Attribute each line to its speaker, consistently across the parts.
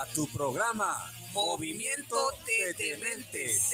Speaker 1: a tu programa Movimiento de Dementes.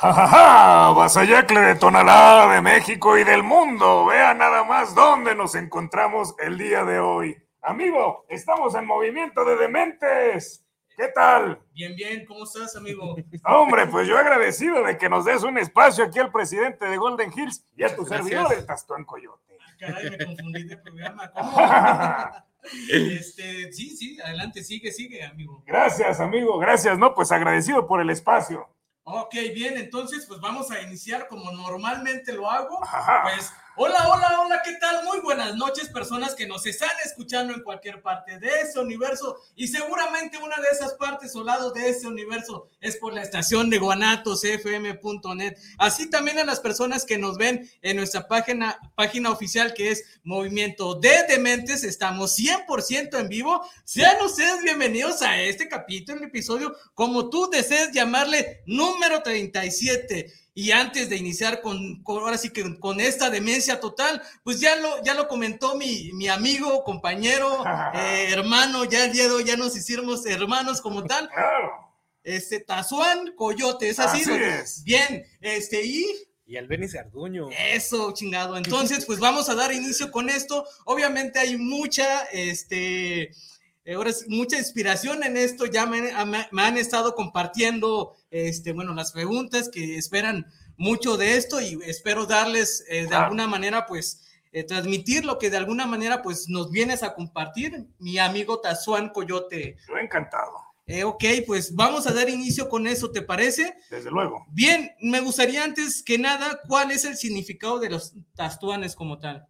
Speaker 2: ¡Ja, Vasallacle de Tonalá, de México y del mundo. Vea nada más dónde nos encontramos el día de hoy. Amigo, estamos en movimiento de dementes. ¿Qué tal?
Speaker 3: Bien, bien, ¿cómo estás, amigo?
Speaker 2: Hombre, pues yo agradecido de que nos des un espacio aquí al presidente de Golden Hills y a tu
Speaker 3: Gracias.
Speaker 2: servidor, el Tastuán Coyote.
Speaker 3: Caray, me confundí de programa. ¿Cómo? Este, sí, sí, adelante, sigue, sigue, amigo.
Speaker 2: Gracias, amigo, gracias. No, pues agradecido por el espacio.
Speaker 3: Ok, bien, entonces pues vamos a iniciar como normalmente lo hago.
Speaker 2: Ajá.
Speaker 3: Pues, hola, hola, hola, ¿qué tal? Muy buenas noches, personas que nos están escuchando en cualquier parte de ese universo y seguramente una de esas partes o de ese universo es por la estación de guanatosfm.net. Así también a las personas que nos ven en nuestra página, página oficial que es Movimiento de Dementes, estamos 100% en vivo. Sean ustedes bienvenidos a este capítulo, el episodio, como tú desees llamarle, número 37. Y antes de iniciar con, con- ahora sí que con esta demencia total, pues ya lo, ya lo comentó mi, mi amigo, compañero, eh, hermano, ya el día de hoy ya nos hicimos hermanos como tal.
Speaker 2: Claro.
Speaker 3: Este, Tazuán Coyote, es así.
Speaker 2: Así.
Speaker 3: Bien, este, y
Speaker 4: Y al Benny Sarduño.
Speaker 3: eso, chingado. Entonces, pues vamos a dar inicio con esto. Obviamente hay mucha, este, eh, ahora mucha inspiración en esto. Ya me, me- me han estado compartiendo, este, bueno, las preguntas que esperan mucho de esto y espero darles eh, de alguna manera, pues, eh, transmitir lo que de alguna manera, pues, nos vienes a compartir, mi amigo Tazuán Coyote.
Speaker 2: Yo encantado,
Speaker 3: Eh, ok, pues vamos a dar inicio con eso, ¿te parece?
Speaker 2: desde luego.
Speaker 3: Bien, me gustaría antes que nada, ¿cuál es el significado de los tastuanes como tal?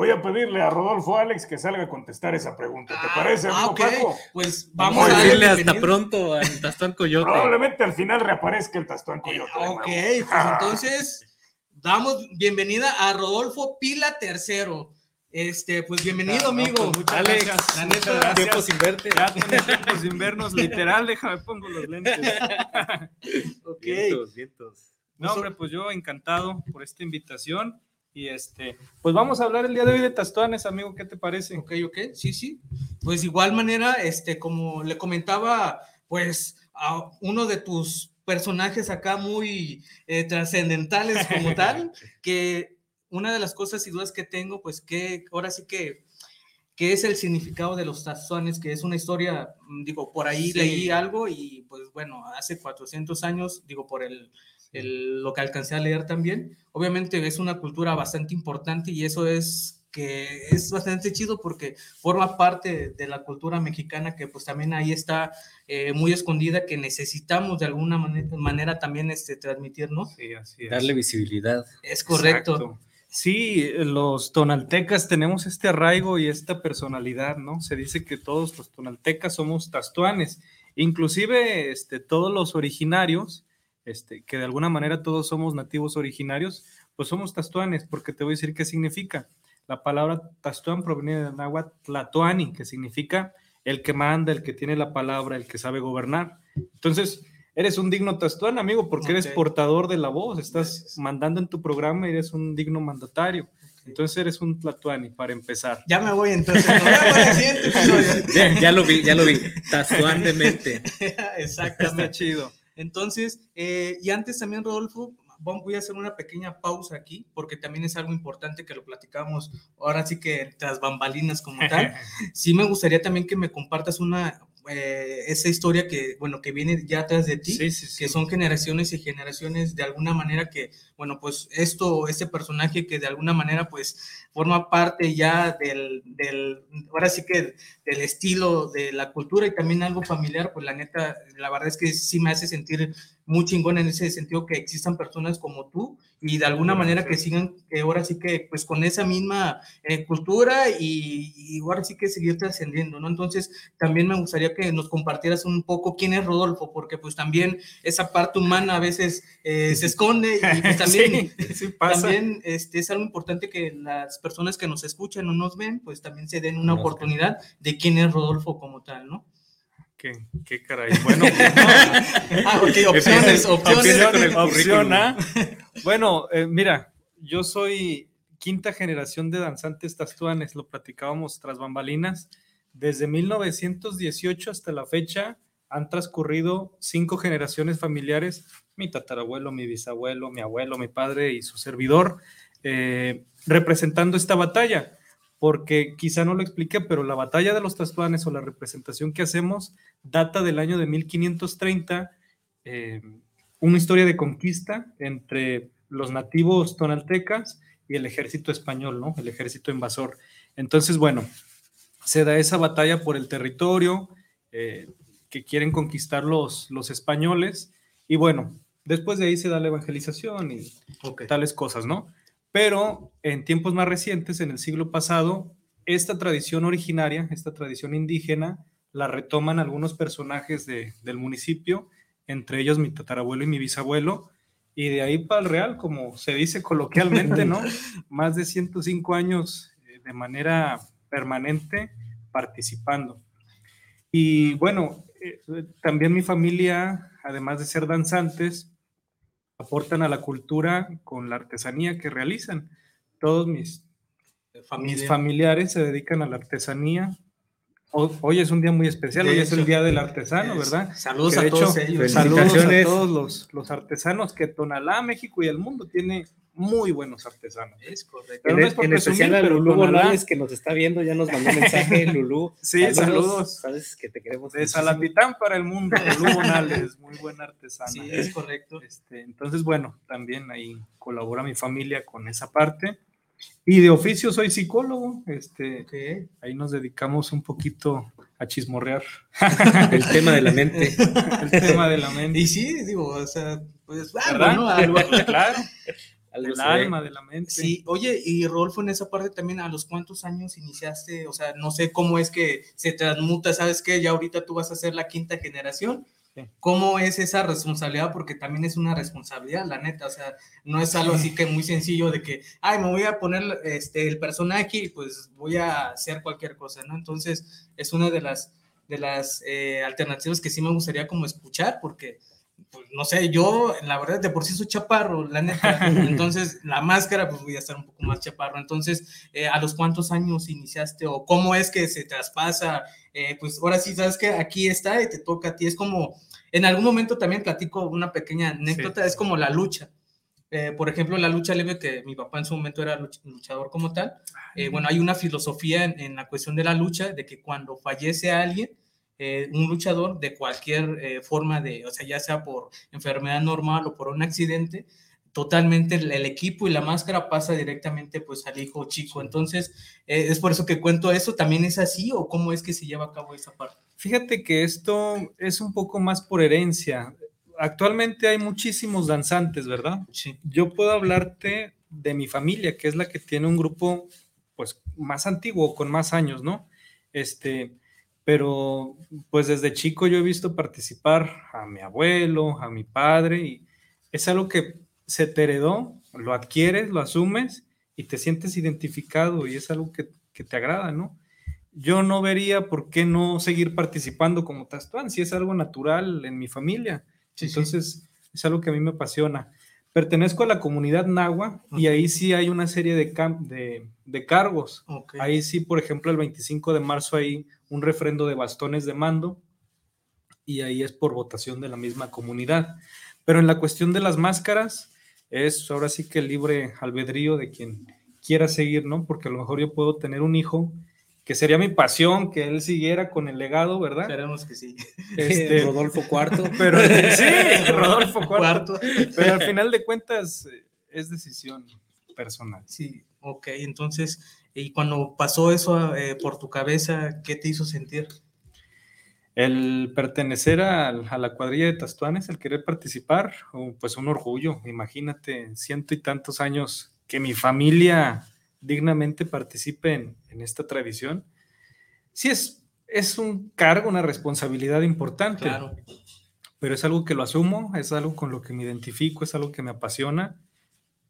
Speaker 2: Voy a pedirle a Rodolfo Alex que salga a contestar esa pregunta. ¿Te parece,
Speaker 3: Ah,
Speaker 2: amigo
Speaker 3: ok.
Speaker 2: Paco?
Speaker 3: Pues
Speaker 4: Vamos
Speaker 3: a darle
Speaker 4: hasta pronto al Tastón Coyote.
Speaker 2: Probablemente al final reaparezca el Tastuán Coyote. de
Speaker 3: Ok, pues entonces damos bienvenida a Rodolfo Pila III. Este, pues bienvenido,
Speaker 5: Ah, no,
Speaker 3: amigo.
Speaker 5: pues, muchas
Speaker 4: Alex,
Speaker 5: gracias.
Speaker 3: la neta,
Speaker 5: gracias.
Speaker 4: Tiempo sin verte.
Speaker 5: Ya tiempo sin vernos, literal, déjame pongo los lentes.
Speaker 3: Ok.
Speaker 4: Vientos, vientos.
Speaker 5: No, hombre, pues yo encantado por esta invitación. Y este, pues vamos a hablar el día de hoy de Tastuanes, amigo, ¿qué te parece?
Speaker 3: Ok, ok, sí, sí. Pues de igual manera, este, como le comentaba, pues a uno de tus personajes acá muy eh, trascendentales como tal, que una de las cosas y dudas que tengo, pues que ahora sí que, que es el significado de los tazones, que es una historia, digo, por ahí
Speaker 5: Sí.
Speaker 3: leí algo y pues bueno, hace 400 años, digo, por el, el- lo que alcancé a leer también, obviamente es una cultura bastante importante y eso es que es bastante chido porque forma parte de la cultura mexicana que pues también ahí está eh, muy escondida que necesitamos de alguna mane- manera también este, transmitir, ¿no?
Speaker 5: Sí, así es.
Speaker 4: Darle visibilidad.
Speaker 3: Es correcto.
Speaker 5: Exacto. Sí, los tonaltecas tenemos este arraigo y esta personalidad, ¿no? Se dice que todos los tonaltecas somos tastuanes, inclusive este, todos los originarios, este, que de alguna manera todos somos nativos originarios, pues somos tastuanes, porque te voy a decir qué significa. La palabra tastuán proviene del náhuatl tlatoani, que significa el que manda, el que tiene la palabra, el que sabe gobernar. Entonces, eres un digno tastuán, amigo, porque eres portador de la voz, estás
Speaker 3: Gracias.
Speaker 5: mandando en tu programa y eres un digno mandatario. Entonces eres un tlatoani, para empezar.
Speaker 3: Ya me voy entonces. Siguiente episodio.
Speaker 4: Ya, ya lo vi, ya lo vi. Tastuán de mente.
Speaker 5: Está
Speaker 3: Exactamente.
Speaker 5: chido.
Speaker 3: Entonces, eh, y antes también, Rodolfo, voy a hacer una pequeña pausa aquí, porque también es algo importante que lo platicamos ahora sí que tras bambalinas como tal. Sí me gustaría también que me compartas una, eh, esa historia que, bueno, que viene ya atrás de ti,
Speaker 5: Sí, sí, sí.
Speaker 3: que son generaciones y generaciones de alguna manera que, bueno, pues esto, este personaje que de alguna manera pues forma parte ya del, del, ahora sí que del estilo de la cultura y también algo familiar, pues la neta, la verdad es que sí me hace sentir muy chingón en ese sentido que existan personas como tú y de alguna manera que sigan, que ahora sí que pues con esa misma eh, cultura y, y ahora sí que seguir trascendiendo, ¿no? Entonces también me gustaría que nos compartieras un poco quién es Rodolfo, porque pues también esa parte humana a veces eh, se esconde y pues también,
Speaker 5: Sí, sí pasa.
Speaker 3: también este, es algo importante que las personas que nos escuchan o nos ven, pues también se den una oportunidad de quién es Rodolfo como tal, ¿no?
Speaker 5: Qué, qué caray. Bueno,
Speaker 3: Ah, ok, opciones, opciones.
Speaker 4: El
Speaker 5: opción A. Bueno, eh, mira, yo soy quinta generación de danzantes tastuanes, lo platicábamos tras bambalinas. Desde 1918 hasta la fecha han transcurrido cinco generaciones familiares, mi tatarabuelo, mi bisabuelo, mi abuelo, mi padre y su servidor, eh, representando esta batalla, porque quizá no lo expliqué, pero la batalla de los tastuanes o la representación que hacemos data del año de 1530, eh, una historia de conquista entre los nativos tonaltecas y el ejército español, ¿no? El ejército invasor. Entonces, bueno, se da esa batalla por el territorio eh, que quieren conquistar los, los españoles y bueno, después de ahí se da la evangelización y tales cosas, ¿no? Pero en tiempos más recientes, en el siglo pasado, esta tradición originaria, esta tradición indígena, la retoman algunos personajes de- del municipio, entre ellos mi tatarabuelo y mi bisabuelo, y de ahí para el real, como se dice coloquialmente, ¿no? Más de 105 años eh, de manera permanente participando. Y bueno, eh, también mi familia, además de ser danzantes, aportan a la cultura con la artesanía que realizan. Todos mis, mis
Speaker 3: Familia.
Speaker 5: familiares se dedican a la artesanía. Ho- Hoy es un día muy especial,
Speaker 3: De
Speaker 5: hoy es el Día del Artesano, ¿verdad?
Speaker 3: Saludos
Speaker 5: Que
Speaker 3: a todos ellos.
Speaker 5: Saludos a todos los, los artesanos que Tonalá, México y el mundo tiene muy buenos artesanos.
Speaker 3: Es correcto.
Speaker 5: Pero
Speaker 4: En,
Speaker 5: no es por
Speaker 4: en especial a
Speaker 5: pero
Speaker 4: Lulú Bonales que nos está viendo, ya nos mandó un mensaje, Lulú.
Speaker 5: Sí, saludos.
Speaker 4: Sabes que te queremos.
Speaker 5: De
Speaker 4: muchísimo.
Speaker 5: Salatitán para el mundo, Lulú Bonales, muy buen artesano.
Speaker 3: Sí, es correcto.
Speaker 5: Este, entonces, bueno, también ahí colabora mi familia con esa parte. Y de oficio soy psicólogo, este,
Speaker 3: Ok.
Speaker 5: ahí nos dedicamos un poquito a chismorrear
Speaker 4: El tema de la mente.
Speaker 5: el tema de la mente.
Speaker 3: Y sí, digo, o sea, pues ¿no? Algo.
Speaker 5: Claro,
Speaker 4: Algo
Speaker 5: el
Speaker 4: se ve.
Speaker 5: alma de la mente.
Speaker 3: Sí, oye, y Rodolfo, en esa parte también, ¿a los cuántos años iniciaste? O sea, no sé cómo es que se transmuta, ¿sabes qué? Ya ahorita tú vas a ser la quinta generación.
Speaker 5: Sí.
Speaker 3: ¿Cómo es esa responsabilidad? Porque también es una responsabilidad, la neta, o sea, no es algo así que muy sencillo de que, ay, me voy a poner este, el personaje y pues voy a hacer cualquier cosa, ¿no? Entonces, es una de las, de las eh, alternativas que sí me gustaría como escuchar, porque pues, no sé, yo la verdad de por sí soy chaparro, la neta. Entonces, la máscara, pues voy a estar un poco más chaparro. Entonces, eh, ¿a los cuántos años iniciaste o cómo es que se traspasa? Eh, pues ahora sí, sabes que aquí está y te toca a ti. Es como, en algún momento también platico una pequeña anécdota,
Speaker 5: Sí.
Speaker 3: es como la lucha. Eh, por ejemplo, la lucha libre, que mi papá en su momento era luch- luchador como tal. Bueno, hay una filosofía en, en la cuestión de la lucha, de que cuando fallece alguien, eh, un luchador de cualquier eh, forma de, o sea, ya sea por enfermedad normal o por un accidente, totalmente el, el equipo y la máscara pasa directamente pues al hijo chico. Entonces, eh, es por eso que cuento eso. ¿También es así o cómo es que se lleva a cabo esa parte?
Speaker 5: Fíjate que esto es un poco más por herencia. Actualmente hay muchísimos danzantes, ¿verdad?
Speaker 3: Sí.
Speaker 5: Yo puedo hablarte de mi familia, que es la que tiene un grupo pues más antiguo, con más años, ¿no? Este, pero pues desde chico yo he visto participar a mi abuelo, a mi padre, y es algo que se te heredó, lo adquieres, lo asumes y te sientes identificado y es algo que, que te agrada, ¿no? Yo no vería por qué no seguir participando como Tastuán, si es algo natural en mi familia.
Speaker 3: Sí, sí.
Speaker 5: Entonces, es algo que a mí me apasiona. Pertenezco a la comunidad Nahua y ahí sí hay una serie de, de, de cargos. Ahí sí, por ejemplo, el 25 de marzo hay un refrendo de bastones de mando y ahí es por votación de la misma comunidad. Pero en la cuestión de las máscaras, es ahora sí que el libre albedrío de quien quiera seguir, ¿no? Porque a lo mejor yo puedo tener un hijo que sería mi pasión que él siguiera con el legado, ¿verdad?
Speaker 3: Esperemos que sí.
Speaker 5: Este,
Speaker 6: Rodolfo IV.
Speaker 5: pero sí, Rodolfo IV.
Speaker 3: Cuarto.
Speaker 5: Pero al final de cuentas es decisión personal.
Speaker 3: Sí, ok. Entonces, y cuando pasó eso eh, por tu cabeza, ¿qué te hizo sentir?
Speaker 5: El pertenecer a, a la cuadrilla de Tastuanes, el querer participar, pues un orgullo. Imagínate, ciento y tantos años que mi familia dignamente participe en, en esta tradición. Sí, es, es un cargo, una responsabilidad importante,
Speaker 3: Claro.
Speaker 5: pero es algo que lo asumo, es algo con lo que me identifico, es algo que me apasiona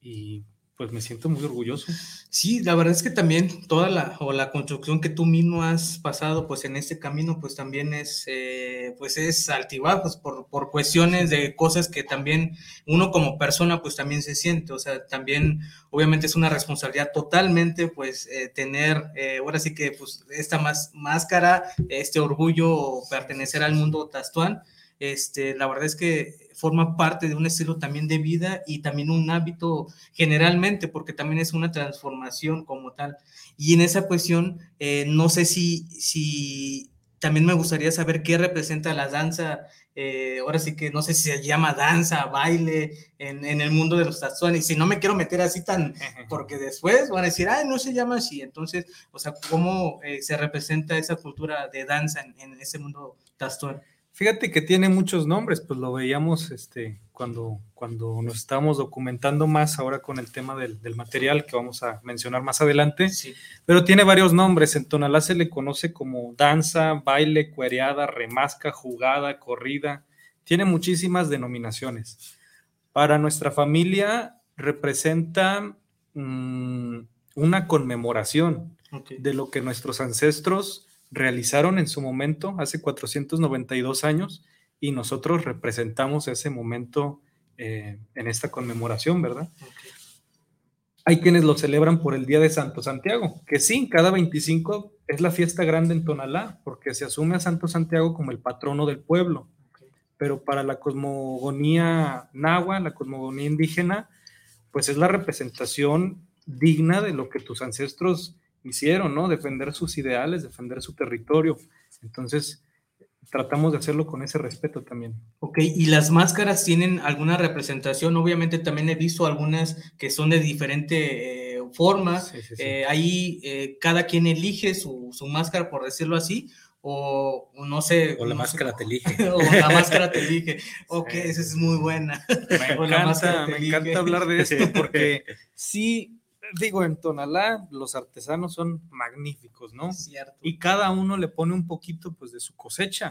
Speaker 5: y pues me siento muy orgulloso.
Speaker 3: Sí, la verdad es que también toda la, o la construcción que tú mismo has pasado, pues en este camino, pues también es, eh, pues es altibajos por, por cuestiones de cosas que también uno como persona, pues también se siente, o sea, también obviamente es una responsabilidad totalmente, pues eh, tener, eh, ahora sí que, pues esta más, máscara, este orgullo, pertenecer al mundo tastuán, este, la verdad es que forma parte de un estilo también de vida y también un hábito generalmente, porque también es una transformación como tal. Y en esa cuestión, eh, no sé si, si también me gustaría saber qué representa la danza. eh, ahora sí que no sé si se llama danza, baile en, en el mundo de los tazuanes. Si no me quiero meter así tan, porque después van a decir, ay, no se llama así. Entonces, o sea, ¿cómo eh, se representa esa cultura de danza en, en ese mundo tastuán?
Speaker 5: Fíjate que tiene muchos nombres, pues lo veíamos este, cuando, cuando nos estábamos documentando más ahora con el tema del, del material que vamos a mencionar más adelante,
Speaker 3: Sí.
Speaker 5: pero tiene varios nombres. En Tonalá se le conoce como danza, baile, cuereada, remasca, jugada, corrida. Tiene muchísimas denominaciones. Para nuestra familia representa mm, una conmemoración
Speaker 3: Ok.
Speaker 5: de lo que nuestros ancestros realizaron en su momento, hace 492 años, y nosotros representamos ese momento eh, en esta conmemoración, ¿verdad? Hay quienes lo celebran por el Día de Santo Santiago, que sí, cada 25 es la fiesta grande en Tonalá, porque se asume a Santo Santiago como el patrono del pueblo. Pero para la cosmogonía nahua, la cosmogonía indígena, pues es la representación digna de lo que tus ancestros hicieron, ¿no? Defender sus ideales, defender su territorio. Entonces, tratamos de hacerlo con ese respeto también.
Speaker 3: Ok, ¿y las máscaras tienen alguna representación? Obviamente también he visto algunas que son de diferente eh, forma.
Speaker 5: Sí, sí, sí.
Speaker 3: Eh, ahí eh, cada quien elige su, su máscara, por decirlo así, o, no sé.
Speaker 6: O la
Speaker 3: no sé,
Speaker 6: máscara te elige.
Speaker 3: o la máscara te elige. Ok,
Speaker 5: Sí.
Speaker 3: esa es muy buena.
Speaker 5: Me encanta, me
Speaker 3: elige.
Speaker 5: encanta hablar de esto porque sí, digo, en Tonalá los artesanos son magníficos, ¿no?
Speaker 3: Es cierto.
Speaker 5: y cada uno le pone un poquito pues de su cosecha.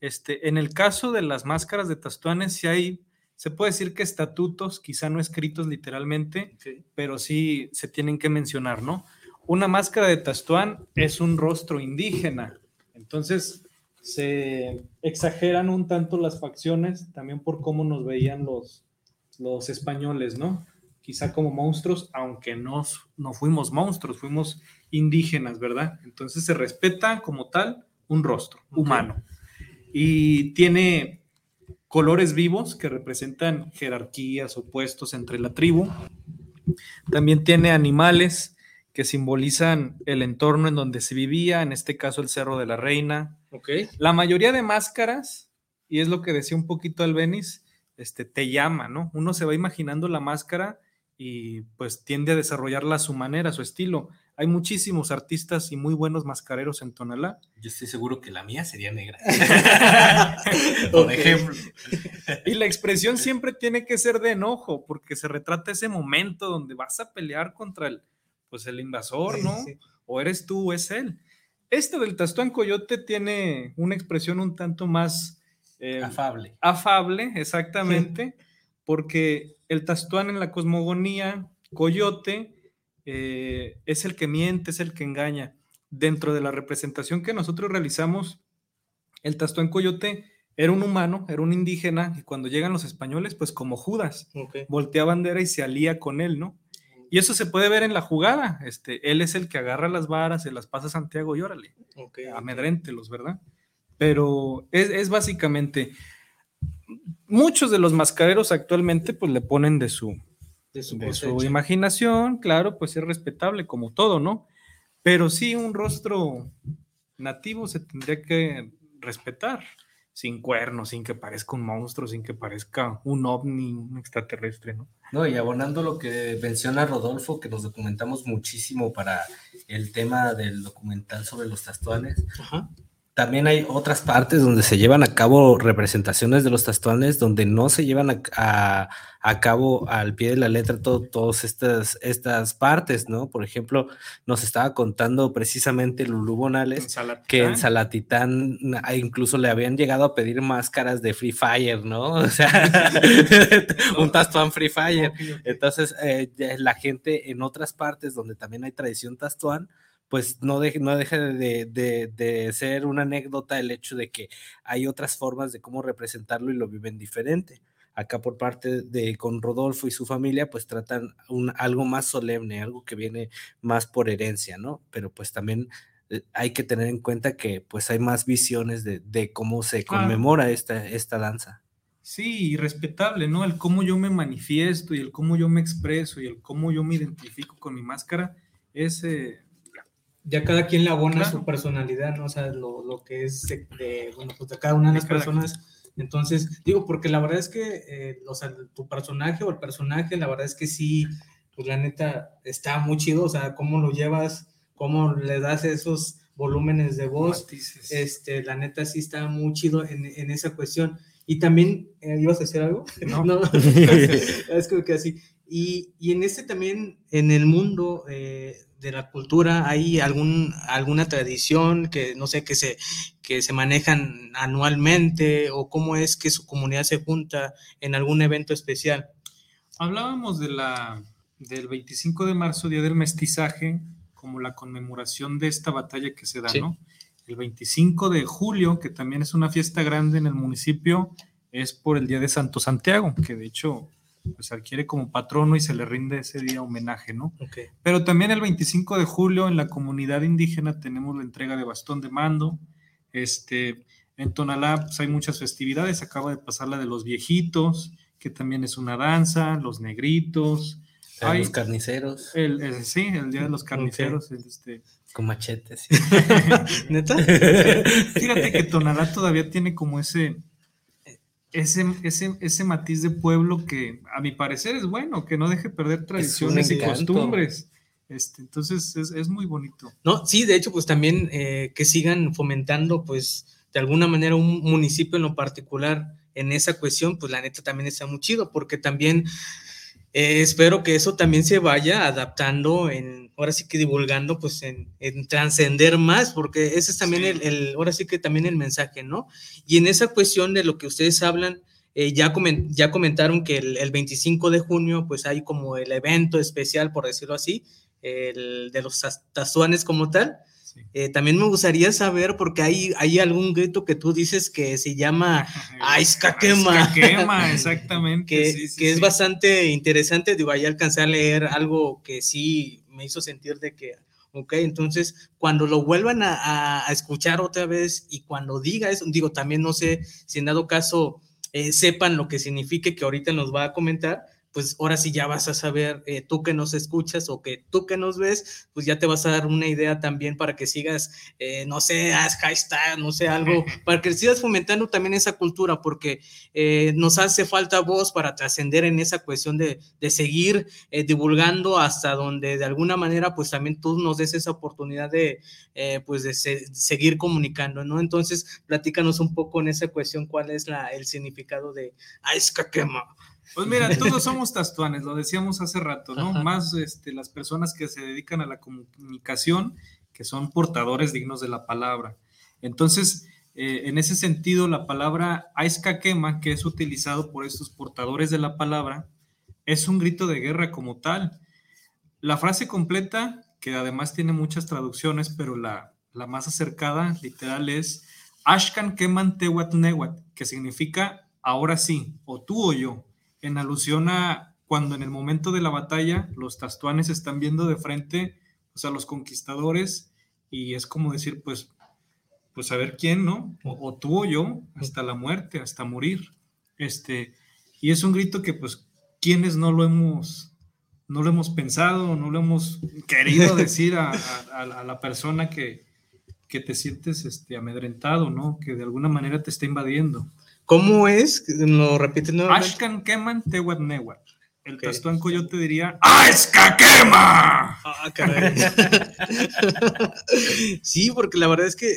Speaker 5: Este, en el caso de las máscaras de Tastuanes, sí hay, se puede decir que estatutos, quizá no escritos literalmente, pero sí se tienen que mencionar, ¿no? Una máscara de Tastuán es un rostro indígena, entonces se exageran un tanto las facciones también por cómo nos veían los, los españoles, ¿no? Quizá como monstruos, aunque no, no fuimos monstruos, fuimos indígenas, ¿verdad? Entonces se respeta como tal un rostro humano y tiene colores vivos que representan jerarquías o puestos entre la tribu. También tiene animales que simbolizan el entorno en donde se vivía, en este caso el Cerro de la Reina.
Speaker 3: Ok.
Speaker 5: La mayoría de máscaras, y es lo que decía un poquito Albenis, este, te llama, ¿no? Uno se va imaginando la máscara y pues tiende a desarrollarla a su manera, a su estilo. Hay muchísimos artistas y muy buenos mascareros en Tonalá.
Speaker 4: Yo estoy seguro que la mía sería negra.
Speaker 3: Por
Speaker 4: ejemplo.
Speaker 5: Y la expresión siempre tiene que ser de enojo, porque se retrata ese momento donde vas a pelear contra el, pues el invasor,
Speaker 3: Sí,
Speaker 5: ¿no?
Speaker 3: sí.
Speaker 5: O eres tú o es él. Este del Tastuán Coyote tiene una expresión un tanto más eh,
Speaker 4: Afable.
Speaker 5: afable, exactamente, porque el Tastuán en la cosmogonía, Coyote, eh, es el que miente, es el que engaña. Dentro de la representación que nosotros realizamos, el Tastuán Coyote era un humano, era un indígena, y cuando llegan los españoles, pues como Judas,
Speaker 3: Ok.
Speaker 5: voltea bandera y se alía con él, ¿no? Y eso se puede ver en la jugada. Este, él es el que agarra las varas, se las pasa a Santiago y órale
Speaker 3: Ok.
Speaker 5: amedréntelos, ¿verdad? Pero es, es básicamente, muchos de los mascareros actualmente pues le ponen de su,
Speaker 3: De su
Speaker 5: de su
Speaker 3: cosecha.
Speaker 5: imaginación, claro, pues es respetable como todo, ¿no? Pero sí un rostro nativo se tendría que respetar, sin cuernos, sin que parezca un monstruo, sin que parezca un ovni, un extraterrestre, ¿no?
Speaker 4: No, y abonando lo que menciona Rodolfo, que nos documentamos muchísimo para el tema del documental sobre los tastuanes.
Speaker 3: Ajá.
Speaker 4: También hay otras partes donde se llevan a cabo representaciones de los tastuanes, donde no se llevan a, a- a cabo al pie de la letra todo- todas estas, estas partes, ¿no? Por ejemplo, nos estaba contando precisamente Lulú Bonales que en Salatitán ah, incluso le habían llegado a pedir máscaras de Free Fire, ¿no? O sea, un Tastuán Free Fire. Entonces, eh, la gente en otras partes donde también hay tradición Tastuán, pues no, deje- no deja de, de- de ser una anécdota el hecho de que hay otras formas de cómo representarlo y lo viven diferente. Acá por parte de con Rodolfo y su familia, pues tratan un, algo más solemne, algo que viene más por herencia, ¿no? Pero pues también eh, hay que tener en cuenta que pues hay más visiones de, de cómo se conmemora esta, esta danza.
Speaker 5: Sí, y respetable, ¿no? El cómo yo me manifiesto y el cómo yo me expreso y el cómo yo me identifico con mi máscara es eh,
Speaker 3: Ya cada quien le abona
Speaker 5: Claro.
Speaker 3: su personalidad, ¿no? O sea, lo, lo que es de, de, bueno, pues de cada una de las personas. Entonces, digo, porque la verdad es que, eh, o sea, tu personaje o el personaje, la verdad es que sí, pues la neta está muy chido, o sea, cómo lo llevas, cómo le das esos volúmenes de voz,
Speaker 5: matices.
Speaker 3: este, la neta sí está muy chido en, en esa cuestión. Y también, eh, ¿ibas a decir algo?
Speaker 5: No.
Speaker 3: es como que así. Y, y en este también, en el mundo eh, de la cultura, ¿hay algún, alguna tradición que, no sé, que se, que se manejan anualmente o cómo es que su comunidad se junta en algún evento especial?
Speaker 5: Hablábamos de la, del 25 de marzo, Día del Mestizaje, como la conmemoración de esta batalla que se da,
Speaker 3: Sí.
Speaker 5: ¿no? El 25 de julio, que también es una fiesta grande en el municipio, es por el Día de Santo Santiago, que de hecho pues, se adquiere como patrono y se le rinde ese día homenaje, ¿no?
Speaker 3: Okay.
Speaker 5: Pero también el 25 de julio en la comunidad indígena tenemos la entrega de bastón de mando. Este, en Tonalá pues, hay muchas festividades. Acaba de pasar la de los viejitos, que también es una danza, los negritos. Hay
Speaker 4: los carniceros
Speaker 5: el, el- sí, el Día de los Carniceros. el, este.
Speaker 4: con machetes.
Speaker 3: ¿Neta?
Speaker 5: Fíjate que Tonalá todavía tiene como ese, ese, ese, ese matiz de pueblo que a mi parecer es bueno, que no deje perder tradiciones y costumbres. Este, entonces es, es muy bonito.
Speaker 3: No, sí, de hecho, pues también eh, que sigan fomentando, pues, de alguna manera un municipio en lo particular en esa cuestión, pues la neta también está muy chido, porque también eh, espero que eso también se vaya adaptando en, ahora sí que divulgando, pues en, en trascender más, porque ese es también
Speaker 5: Sí.
Speaker 3: el, el- ahora sí que también el mensaje, ¿no? Y en esa cuestión de lo que ustedes hablan, eh, ya, ya comentaron que el, el 25 de junio, pues hay como el evento especial, por decirlo así, el de los tazuanes como tal.
Speaker 5: Sí.
Speaker 3: Eh, también me gustaría saber, porque hay, hay algún grito que tú dices que se llama Aizcaquema.
Speaker 5: Exactamente.
Speaker 3: que,
Speaker 5: sí, sí,
Speaker 3: que es bastante interesante. Digo, ahí alcancé a leer algo que sí me hizo sentir de que, ok, entonces cuando lo vuelvan a escuchar otra vez y cuando diga eso, digo, también no sé si en dado caso eh, sepan lo que signifique que ahorita nos va a comentar. Pues ahora sí ya vas a saber, eh, tú que nos escuchas o que tú que nos ves, pues ya te vas a dar una idea también para que sigas, eh, no sé, haz hashtag, no sé, algo, para que sigas fomentando también esa cultura, porque eh, nos hace falta voz para trascender en esa cuestión de, de seguir divulgando hasta donde de alguna manera pues también tú nos des esa oportunidad de pues de se- seguir comunicando, ¿no? Entonces platícanos un poco en esa cuestión cuál es la, el significado de Aizcaquema.
Speaker 5: Pues mira, todos somos tastuanes, lo decíamos hace rato, ¿no?
Speaker 3: Ajá.
Speaker 5: Más este, las personas que se dedican a la comunicación, que son portadores dignos de la palabra. Entonces, eh, en ese sentido, la palabra Aizcaquema, que es utilizado por estos portadores de la palabra, es un grito de guerra como tal. La frase completa, que además tiene muchas traducciones, pero la, la más acercada, literal, es Ashkan Keman Tewat Newat, que significa ahora sí, o tú o yo, en alusión a cuando en el momento de la batalla los tastuanes están viendo de frente pues, a los conquistadores y es como decir, pues, pues a ver quién, ¿no? O, o tú o yo, hasta la muerte, hasta morir. Este, y es un grito que, pues, quienes no lo hemos no lo hemos pensado, no lo hemos querido decir a, a- a la persona que, que te sientes este, amedrentado, ¿no? Que de alguna manera te está invadiendo.
Speaker 3: ¿Cómo es? ¿Lo repites nuevamente?
Speaker 5: Ashkan Keman Tewat Newat. El
Speaker 3: Ok.
Speaker 5: Tastuán Coyote diría,
Speaker 2: ¡Escaquema!
Speaker 3: Ah, caray. sí, porque la verdad es que,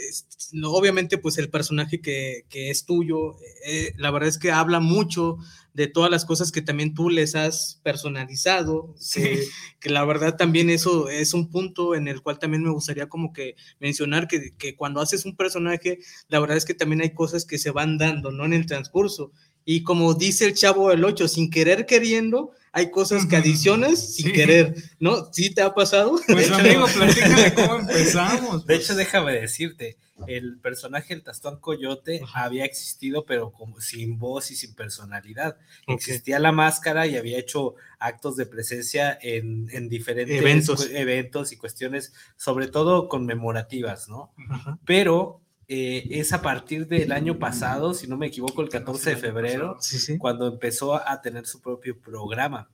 Speaker 3: no, obviamente, pues el personaje que, que es tuyo, eh, la verdad es que habla mucho de todas las cosas que también tú les has personalizado, que, que la verdad también eso es un punto en el cual también me gustaría como que mencionar que, que cuando haces un personaje, la verdad es que también hay cosas que se van dando, ¿no? En el transcurso. Y como dice el chavo del 8, sin querer queriendo, hay cosas que adicionas sin
Speaker 5: Sí.
Speaker 3: querer, ¿no? ¿Sí te ha pasado?
Speaker 5: pues amigo, platícame cómo empezamos.
Speaker 4: De hecho, déjame decirte, el personaje del Tastuán Coyote
Speaker 3: Ajá.
Speaker 4: había existido, pero como sin voz y sin personalidad. Existía la máscara y había hecho actos de presencia en, en diferentes
Speaker 3: Eventos.
Speaker 4: eventos y cuestiones, sobre todo conmemorativas, ¿no?
Speaker 3: Ajá.
Speaker 4: Pero eh, es a partir del año pasado, si no me equivoco, el 14 de febrero,
Speaker 3: Sí, sí.
Speaker 4: cuando empezó a tener su propio programa.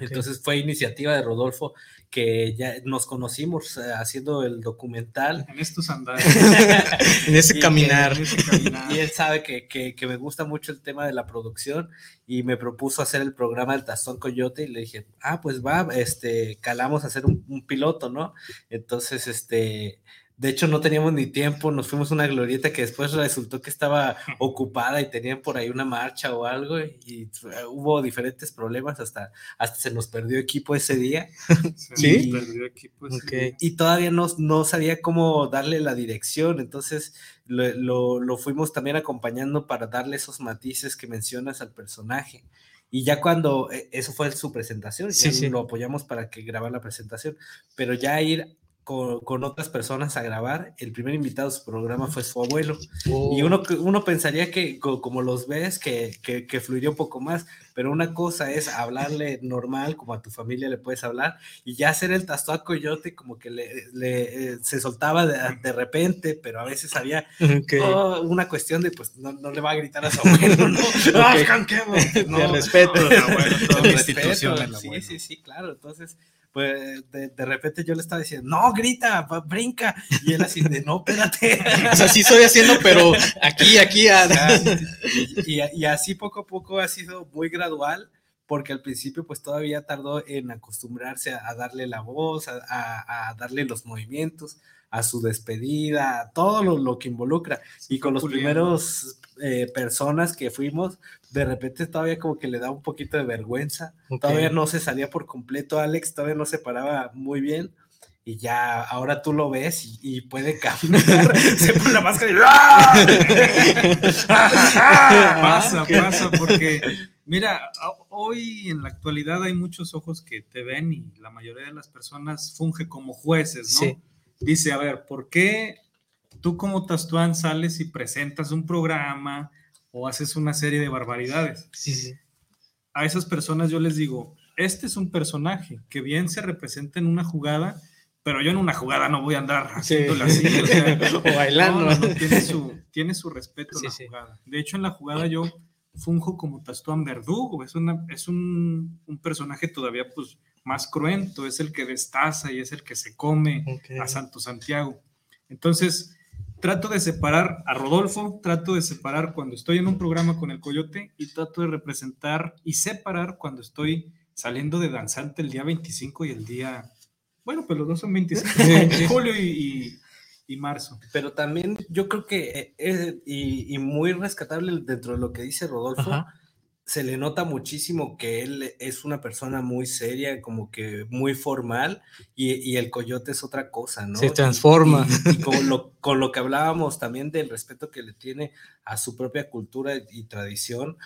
Speaker 4: Entonces fue iniciativa de Rodolfo que ya nos conocimos eh, haciendo el documental.
Speaker 5: En estos andares.
Speaker 3: En ese caminar.
Speaker 5: en ese caminar.
Speaker 4: Y él sabe que, que- que me gusta mucho el tema de la producción y me propuso hacer el programa del Tastón Coyote y le dije, ah, pues va, este, calamos a hacer un, un piloto, ¿no? Entonces, este, de hecho no teníamos ni tiempo, nos fuimos a una glorieta que después resultó que estaba ocupada y tenían por ahí una marcha o algo y, hubo diferentes problemas, hasta, hasta se nos perdió equipo ese día
Speaker 5: Se
Speaker 3: ¿Sí?
Speaker 5: nos perdió
Speaker 4: y todavía no, no sabía cómo darle la dirección, entonces lo, lo- lo fuimos también acompañando para darle esos matices que mencionas al personaje. Y ya cuando, eh, eso fue su presentación,
Speaker 3: Sí,
Speaker 4: ya
Speaker 3: sí.
Speaker 4: lo apoyamos para que grabara la presentación, pero ya ir con, con otras personas a grabar, el primer invitado a su programa fue su abuelo. Y uno, uno pensaría que co- como los ves, que, que, que fluiría un poco más, pero una cosa es hablarle normal, como a tu familia le puedes hablar, y ya hacer el tastuá coyote como que le, le, eh, se soltaba de, de repente, pero a veces había
Speaker 3: Ok.
Speaker 4: oh, una cuestión de, pues, no, no le va a gritar a su abuelo, ¿no? ¡Ah, canquemo! No,
Speaker 3: De respeto.
Speaker 4: todo
Speaker 5: Con
Speaker 4: respeto,
Speaker 5: institución al
Speaker 4: Sí,
Speaker 5: abuelo.
Speaker 4: sí, sí, claro. Entonces, pues de, de repente yo le estaba diciendo, no, grita, brinca. Y él así de, no, espérate.
Speaker 3: O sea, sí estoy haciendo, pero aquí, aquí. a-
Speaker 4: y, y- y así poco a poco ha sido muy gradual, porque al principio pues todavía tardó en acostumbrarse a, a darle la voz, a- a darle los movimientos, a su despedida, a todo lo, lo que involucra. Y con los primeros eh, personas que fuimos, de repente todavía como que le da un poquito de vergüenza.
Speaker 3: Ok.
Speaker 4: Todavía no se salía por completo, Alex todavía no se paraba muy bien. Y ya ahora tú lo ves y, y puede caminar, se pone la máscara y ¡ah!
Speaker 5: pasa, pasa, porque mira, hoy en la actualidad hay muchos ojos que te ven y la mayoría de las personas funge como jueces, ¿no?
Speaker 3: Sí.
Speaker 5: Dice, a ver, ¿por qué tú como Tastuán sales y presentas un programa o haces una serie de barbaridades?
Speaker 3: Sí, sí.
Speaker 5: A esas personas yo les digo, este es un personaje que bien se representa en una jugada, pero yo en una jugada no voy a andar
Speaker 3: Sí.
Speaker 5: haciéndole así. o sea,
Speaker 3: O bailando.
Speaker 5: no, no, no, tiene, su, tiene su respeto
Speaker 3: Sí,
Speaker 5: la
Speaker 3: sí.
Speaker 5: jugada. De hecho, en la jugada yo funjo como Tastuán Verdugo. Es, una, es un, un personaje todavía pues, más cruento. Es el que destaza y es el que se come
Speaker 3: Ok.
Speaker 5: a Santo Santiago. Entonces, trato de separar a Rodolfo, trato de separar cuando estoy en un programa con el Coyote y trato de representar y separar cuando estoy saliendo de danzante el día 25 y el día... Bueno, pues los dos son 25, julio y, y- marzo.
Speaker 4: Pero también yo creo que eh, es, y, y muy rescatable dentro de lo que dice Rodolfo,
Speaker 3: Ajá.
Speaker 4: se le nota muchísimo que él es una persona muy seria, como que muy formal, y, y el coyote es otra cosa, ¿no?
Speaker 3: Se
Speaker 4: Y-
Speaker 3: transforma.
Speaker 4: Y, y con, lo, con lo que hablábamos también del respeto que le tiene a su propia cultura y tradición,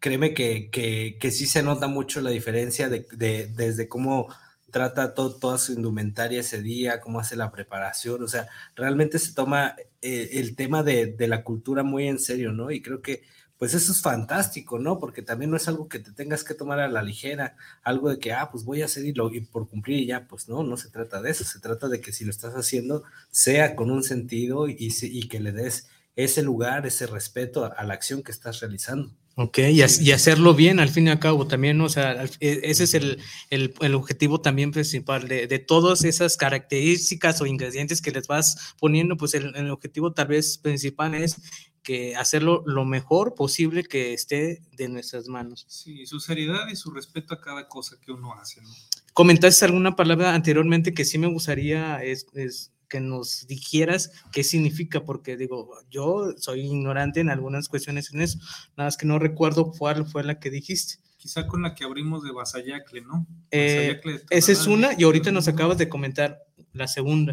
Speaker 4: créeme que, que, que sí se nota mucho la diferencia de, de- desde cómo trata to- toda su indumentaria ese día, cómo hace la preparación, o sea, realmente se toma eh, el tema de, de la cultura muy en serio, ¿no? Y creo que pues eso es fantástico, ¿no? Porque también no es algo que te tengas que tomar a la ligera, algo de que, ah, pues voy a hacer y, lo, y por cumplir y ya, pues no, no se trata de eso, se trata de que si lo estás haciendo, sea con un sentido y, y que le des ese lugar, ese respeto a, a la acción que estás realizando.
Speaker 3: Ok, y, y hacerlo bien al fin y al cabo también, ¿no? o sea, e- ese es el, el- el objetivo también principal de, de todas esas características o ingredientes que les vas poniendo, pues el, el objetivo tal vez principal es que hacerlo lo mejor posible que esté de nuestras manos.
Speaker 5: Sí, su seriedad y su respeto a cada cosa que uno hace, ¿no?
Speaker 3: Comentaste alguna palabra anteriormente que sí me gustaría es, es que nos dijeras qué significa, porque digo, yo soy ignorante en algunas cuestiones en eso, nada más que no recuerdo cuál fue la que dijiste.
Speaker 5: Quizá con la que abrimos de Basayacle, ¿no?
Speaker 3: Eh,
Speaker 5: Basayacle
Speaker 3: Esa es una y ahorita nos acabas de comentar la segunda.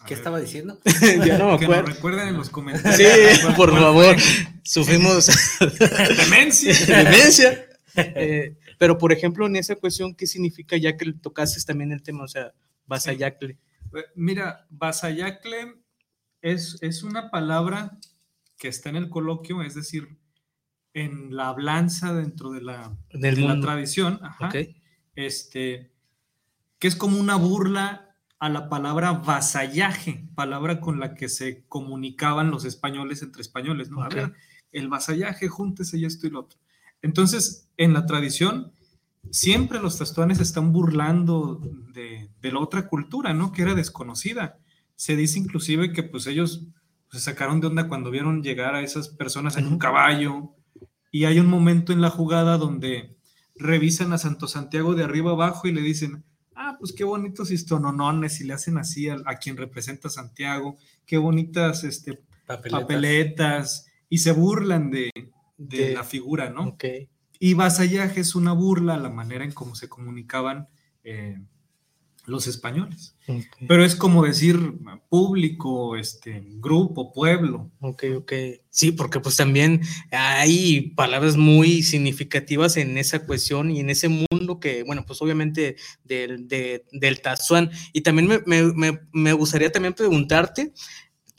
Speaker 5: A
Speaker 4: ¿Qué
Speaker 5: ver,
Speaker 4: estaba diciendo?
Speaker 3: ya no me
Speaker 5: Que nos recuerden en los comentarios.
Speaker 3: Sí,
Speaker 5: ¿Cuál-
Speaker 3: por
Speaker 5: cuál
Speaker 3: favor, sufrimos
Speaker 5: Demencia.
Speaker 3: demencia. Eh, pero, por ejemplo, en esa cuestión, ¿qué significa ya que tocaste también el tema? O sea, Basayacle.
Speaker 5: Eh, Mira, Basayacle es, es una palabra que está en el coloquio, es decir, en la hablanza dentro de la,
Speaker 3: Del
Speaker 5: de la tradición, ajá, este, que es como una burla a la palabra vasallaje, palabra con la que se comunicaban los españoles entre españoles, ¿no? A ver, el vasallaje, júntese y esto y lo otro. Entonces, en la tradición, siempre los tastuanes están burlando de, de la otra cultura, ¿no? Que era desconocida. Se dice inclusive que pues ellos se sacaron de onda cuando vieron llegar a esas personas en un caballo. Y hay un momento en la jugada donde revisan a Santo Santiago de arriba abajo y le dicen, ah, pues qué bonitos histononones y le hacen así a, a quien representa a Santiago, qué bonitas este,
Speaker 4: Papeletas.
Speaker 5: papeletas y se burlan de, de
Speaker 3: De-
Speaker 5: la figura, ¿no?
Speaker 3: Ok.
Speaker 5: Y vasallaje es una burla a la manera en cómo se comunicaban eh, los españoles. Pero es como decir público, este, grupo, pueblo.
Speaker 3: Ok, ok. Sí, porque pues también hay palabras muy significativas en esa cuestión y en ese mundo que, bueno, pues obviamente del, de- del Tazuán. Y también me, me- me- me gustaría también preguntarte,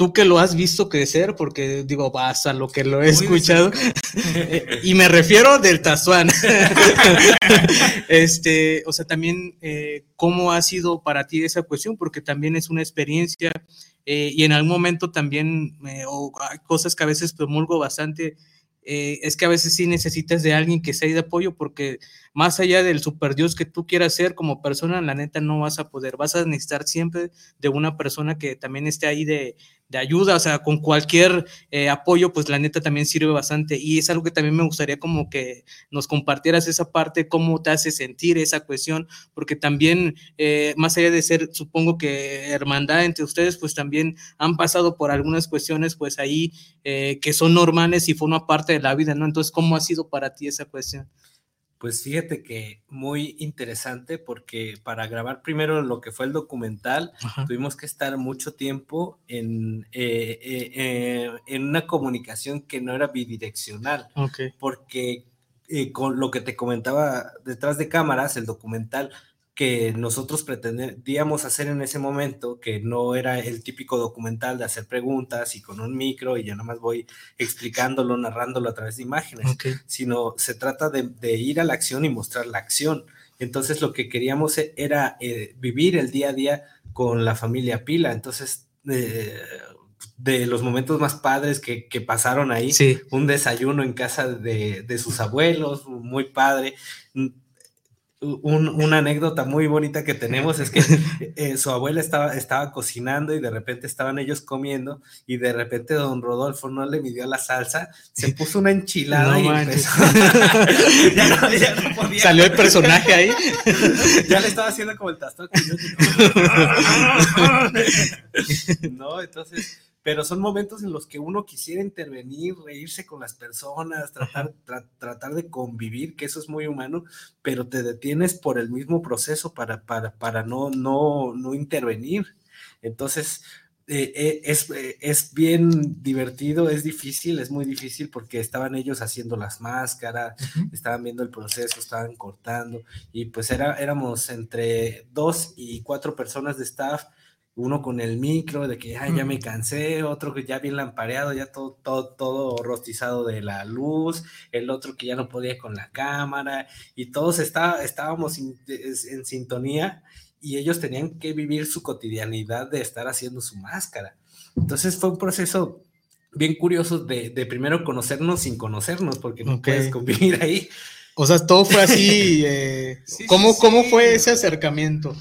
Speaker 3: tú que lo has visto crecer, porque digo, vas a lo que lo he escuchado, eh, y me refiero del Tazuán. este, o sea, también, eh, ¿cómo ha sido para ti esa cuestión? Porque también es una experiencia eh, y en algún momento también, eh, o hay cosas que a veces promulgo bastante, es que a veces sí necesitas de alguien que sea de apoyo porque más allá del super Dios que tú quieras ser como persona, la neta no vas a poder, vas a necesitar siempre de una persona que también esté ahí de, de ayuda, o sea, con cualquier eh, apoyo, pues la neta también sirve bastante y es algo que también me gustaría como que nos compartieras esa parte, cómo te hace sentir esa cuestión, porque también, eh, más allá de ser, supongo que hermandad entre ustedes, pues también han pasado por algunas cuestiones, pues ahí eh, que son normales y forman parte de la vida, ¿no? Entonces, ¿cómo ha sido para ti esa cuestión?
Speaker 4: Pues fíjate que muy interesante porque para grabar primero lo que fue el documental,
Speaker 3: Ajá.
Speaker 4: tuvimos que estar mucho tiempo en, eh, eh, eh, en una comunicación que no era bidireccional, porque con lo que te comentaba detrás de cámaras, el documental que nosotros pretendíamos hacer en ese momento, que no era el típico documental de hacer preguntas y con un micro y yo nada más voy explicándolo, narrándolo a través de imágenes
Speaker 3: Ok.
Speaker 4: sino se trata de, de ir a la acción y mostrar la acción. Entonces lo que queríamos e- era eh, vivir el día a día con la familia Pila. Entonces, eh, de los momentos más padres que, que pasaron ahí,
Speaker 3: Sí.
Speaker 4: un desayuno en casa de, de sus abuelos, muy padre. Un- una anécdota muy bonita que tenemos es que eh, su abuela estaba, estaba cocinando y de repente estaban ellos comiendo y de repente don Rodolfo no le midió la salsa, se puso una enchilada
Speaker 3: No
Speaker 4: y empezó. ya, no, ya no podía.
Speaker 3: Salió el personaje ahí.
Speaker 4: ya le estaba haciendo como el tastón. que yo- no, entonces, pero son momentos en los que uno quisiera intervenir, reírse con las personas, tratar, tra- tratar de convivir, que eso es muy humano, pero te detienes por el mismo proceso para, para, para no, no, no intervenir. Entonces, eh, eh, es, eh, es bien divertido, es difícil, es muy difícil porque estaban ellos haciendo las máscaras, estaban viendo el proceso, estaban cortando y pues era, éramos entre dos y cuatro personas de staff, uno con el micro de que "Ay, ya me cansé, otro que ya bien lampareado, ya todo, todo, todo rostizado de la luz, el otro que ya no podía con la cámara y todos está, estábamos in- es- en sintonía y ellos tenían que vivir su cotidianidad de estar haciendo su máscara. Entonces fue un proceso bien curiosos de, de primero conocernos sin conocernos, porque no
Speaker 3: Ok.
Speaker 4: puedes convivir ahí.
Speaker 3: O sea, todo fue así. eh,
Speaker 5: Sí,
Speaker 3: ¿cómo,
Speaker 5: sí,
Speaker 3: ¿Cómo
Speaker 5: sí.
Speaker 3: fue ese acercamiento?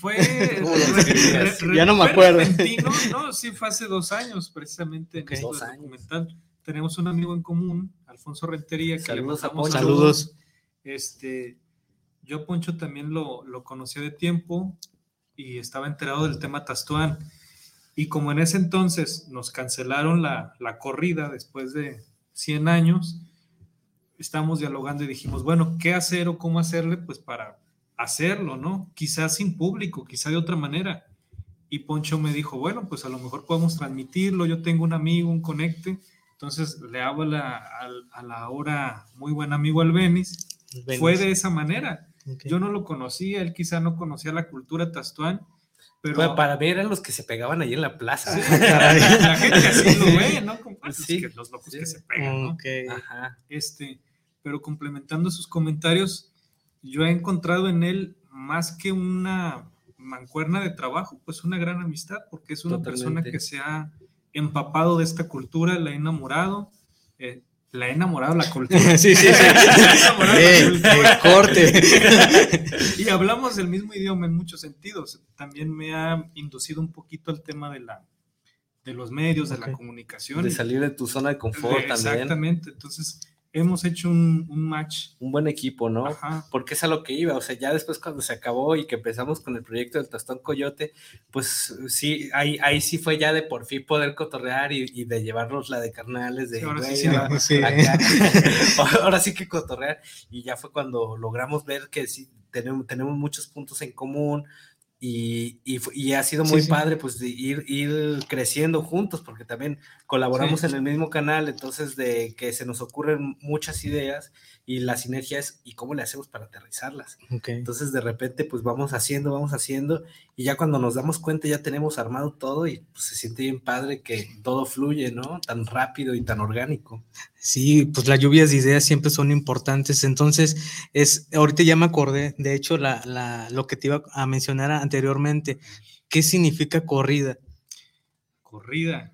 Speaker 5: Fue.
Speaker 3: Ya no me acuerdo.
Speaker 5: no, sí, fue hace dos años, precisamente. en
Speaker 3: Ok.
Speaker 5: esto
Speaker 4: Dos años.
Speaker 5: documental. Tenemos un amigo en común, Alfonso Rentería, que
Speaker 4: Saludos
Speaker 5: le
Speaker 4: a Poncho.
Speaker 3: Saludos.
Speaker 5: Este, yo Poncho también lo, lo conocía de tiempo y estaba enterado del tema Tastuán. Y como en ese entonces nos cancelaron la, la corrida después de 100 años, estábamos dialogando y dijimos, bueno, ¿qué hacer o cómo hacerle? Pues para hacerlo, ¿no? Quizás sin público, quizá de otra manera. Y Poncho me dijo, bueno, pues a lo mejor podemos transmitirlo, yo tengo un amigo, un conecte. Entonces le hago a la, al- a la hora muy buen amigo Albenis fue de esa manera. Yo no lo conocía, él quizá no conocía la cultura tastuán, pero
Speaker 4: Bueno, para mí eran los que se pegaban ahí en la plaza.
Speaker 5: Sí, la gente así lo ve, ¿no? Como,
Speaker 4: Sí,
Speaker 5: que los locos
Speaker 4: sí.
Speaker 5: que se pegan.
Speaker 4: Ajá.
Speaker 5: Este, pero complementando sus comentarios, yo he encontrado en él más que una mancuerna de trabajo, pues una gran amistad, porque es una persona
Speaker 4: Totalmente.
Speaker 5: que se ha empapado de esta cultura, la he enamorado, eh, la he enamorado la cultura.
Speaker 3: Sí, sí, sí.
Speaker 5: La he enamorado la cultura.
Speaker 3: corte.
Speaker 5: y hablamos el mismo idioma en muchos sentidos. También me ha inducido un poquito al tema de la de los medios, de la comunicación.
Speaker 4: De salir de tu zona de confort
Speaker 5: De-
Speaker 4: también.
Speaker 5: Exactamente. Entonces, hemos hecho un, un match.
Speaker 4: Un buen equipo, ¿no?
Speaker 5: Ajá.
Speaker 4: Porque es a lo que iba, o sea, ya después cuando se acabó y que empezamos con el proyecto del Tostón Coyote, pues sí, ahí, ahí sí fue ya de por fin poder cotorrear y, y de llevarnos la de carnales, de
Speaker 5: Sí, ahora sí,
Speaker 4: güey,
Speaker 5: sí,
Speaker 4: ahora-
Speaker 3: sí.
Speaker 4: acá. ahora sí que cotorrear, y ya fue cuando logramos ver que sí, tenemos, tenemos muchos puntos en común. Y, y, ha sido muy
Speaker 3: sí.
Speaker 4: padre pues de ir, ir creciendo juntos porque también colaboramos
Speaker 5: Sí.
Speaker 4: en el mismo canal, entonces de que se nos ocurren muchas ideas y la sinergia es y cómo le hacemos para aterrizarlas.
Speaker 3: Ok.
Speaker 4: Entonces de repente pues vamos haciendo, vamos haciendo y ya cuando nos damos cuenta ya tenemos armado todo y pues, se siente bien padre que todo fluye, ¿no? Tan rápido y tan orgánico.
Speaker 3: Sí, pues las lluvias de ideas siempre son importantes. Entonces, es, ahorita ya me acordé, de hecho, la, la, lo que te iba a mencionar anteriormente. ¿Qué significa corrida?
Speaker 5: Corrida.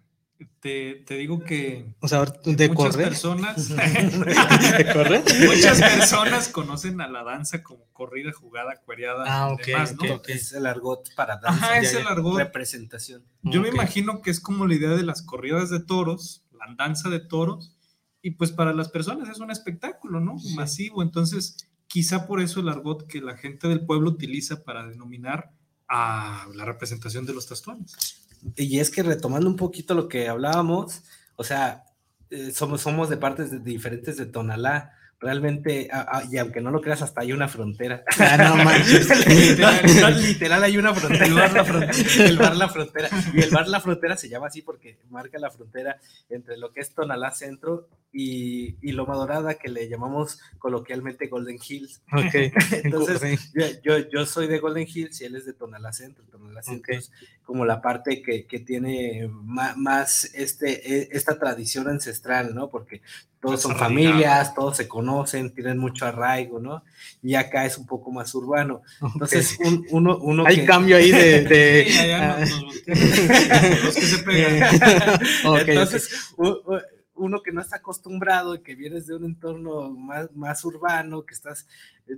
Speaker 5: Te, te digo que
Speaker 3: O sea, de
Speaker 5: muchas
Speaker 3: correr.
Speaker 5: personas,
Speaker 3: ¿De correr?
Speaker 5: muchas personas conocen a la danza como corrida, jugada, cuereada,
Speaker 3: Ah,
Speaker 5: y
Speaker 3: ok,
Speaker 5: demás, ¿no?
Speaker 3: ok.
Speaker 4: Es el argot para danza.
Speaker 5: Ajá, es el argot.
Speaker 4: Representación.
Speaker 5: Yo me imagino que es como la idea de las corridas de toros, la danza de toros, y pues para las personas es un espectáculo, ¿no? Masivo. Entonces, quizá por eso el argot que la gente del pueblo utiliza para denominar a la representación de los tastuanes.
Speaker 4: Y es que retomando un poquito lo que hablábamos, o sea, eh, somos, somos de partes de- diferentes de Tonalá. Realmente, a- a- y aunque no lo creas, hasta hay una frontera.
Speaker 3: Ah, no manches.
Speaker 4: literal, no, literal hay una frontera. El bar, la frontera. el bar La Frontera. Y el bar La Frontera se llama así porque marca la frontera entre lo que es Tonalá Centro y, y Loma Dorada, que le llamamos coloquialmente Golden Hills.
Speaker 3: Ok.
Speaker 4: Entonces, yo, yo, yo soy de Golden Hills y él es de Tonalá Centro. Tonalá Centro
Speaker 3: Ok.
Speaker 4: es como la parte que, que tiene ma- más, este, e- esta tradición ancestral, ¿no? Porque todos
Speaker 5: Más
Speaker 4: son familias, todos se conocen, tienen mucho arraigo, ¿no? Y acá es un poco más urbano. Entonces, un- uno, uno
Speaker 3: Hay
Speaker 4: que-
Speaker 3: cambio ahí de. de-
Speaker 5: Sí, allá
Speaker 3: ah,
Speaker 5: nos volteamos, los que se pegan.
Speaker 3: ok,
Speaker 4: Entonces, u- u- uno que no está acostumbrado y que vienes de un entorno más, más urbano, que estás,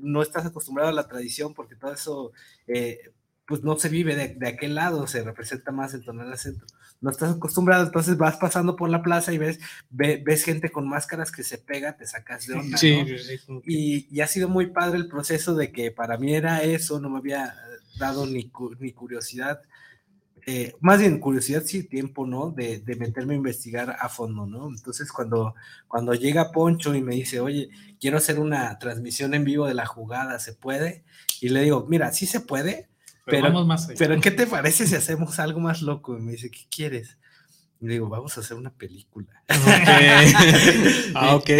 Speaker 4: no estás acostumbrado a la tradición, porque todo eso, eh, pues no se vive de, de aquel lado, se representa más en Tonalá Centro. No estás acostumbrado, entonces vas pasando por la plaza y ves, ve- ves gente con máscaras que se pega, te sacas de onda.
Speaker 3: Sí,
Speaker 4: ¿no?
Speaker 3: sí, sí, como que-
Speaker 4: Y, y ha sido muy padre el proceso de que para mí era eso, no me había eh, dado ni, ni curiosidad, eh, más bien curiosidad sí, tiempo, ¿no? De, de meterme a investigar a fondo, ¿no? Entonces cuando, cuando llega Poncho y me dice, oye, quiero hacer una transmisión en vivo de la jugada, ¿se puede? Y le digo, mira, sí se puede,
Speaker 5: Pero,
Speaker 4: Pero-
Speaker 5: vamos más allá.
Speaker 4: pero ¿qué te parece si hacemos algo más loco? Y me dice, ¿qué quieres? Y le digo, vamos a hacer una película.
Speaker 3: Ok. Ah, ok.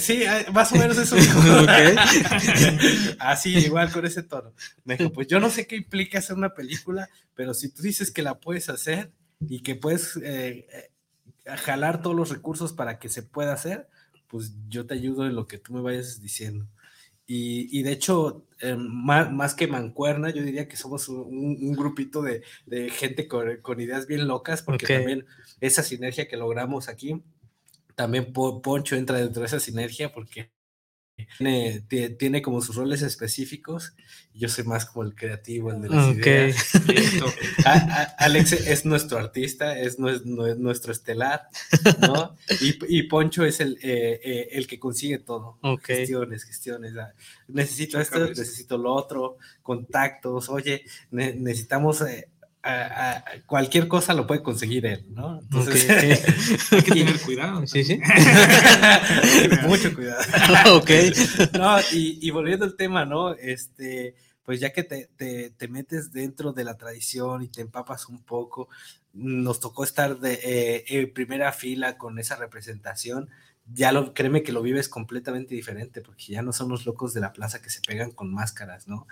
Speaker 4: Sí, eh, más o menos eso. Así, igual con ese tono. Me dijo, pues yo no sé qué implica hacer una película, pero si tú dices que la puedes hacer y que puedes eh, jalar todos los recursos para que se pueda hacer, pues yo te ayudo en lo que tú me vayas diciendo. Y, y de hecho, eh, más, más, que mancuerna, yo diría que somos un, un grupito de, de gente con, con, ideas bien locas, porque okay. también esa sinergia que logramos aquí, también Poncho entra dentro de esa sinergia porque tiene, tiene, como sus roles específicos. Yo soy más como el creativo, el de las
Speaker 3: okay.
Speaker 4: ideas. A, a, Alex es nuestro artista, es nuestro, nuestro estelar, ¿no? Y, y Poncho es el, eh, eh, el que consigue todo.
Speaker 3: Okay.
Speaker 4: Gestiones, gestiones. Necesito esto, necesito lo otro, contactos. Oye, ne necesitamos. Eh, a, a, cualquier cosa lo puede conseguir él, ¿no?
Speaker 5: Entonces, okay. hay que tener cuidado.
Speaker 3: Sí, sí.
Speaker 4: Mucho cuidado.
Speaker 3: ok.
Speaker 4: No, y, y, volviendo al tema, ¿no? Este, pues ya que te, te, te, metes dentro de la tradición y te empapas un poco, nos tocó estar de, eh, en primera fila con esa representación ya lo, créeme que lo vives completamente diferente, porque ya no son los locos de la plaza que se pegan con máscaras, ¿no?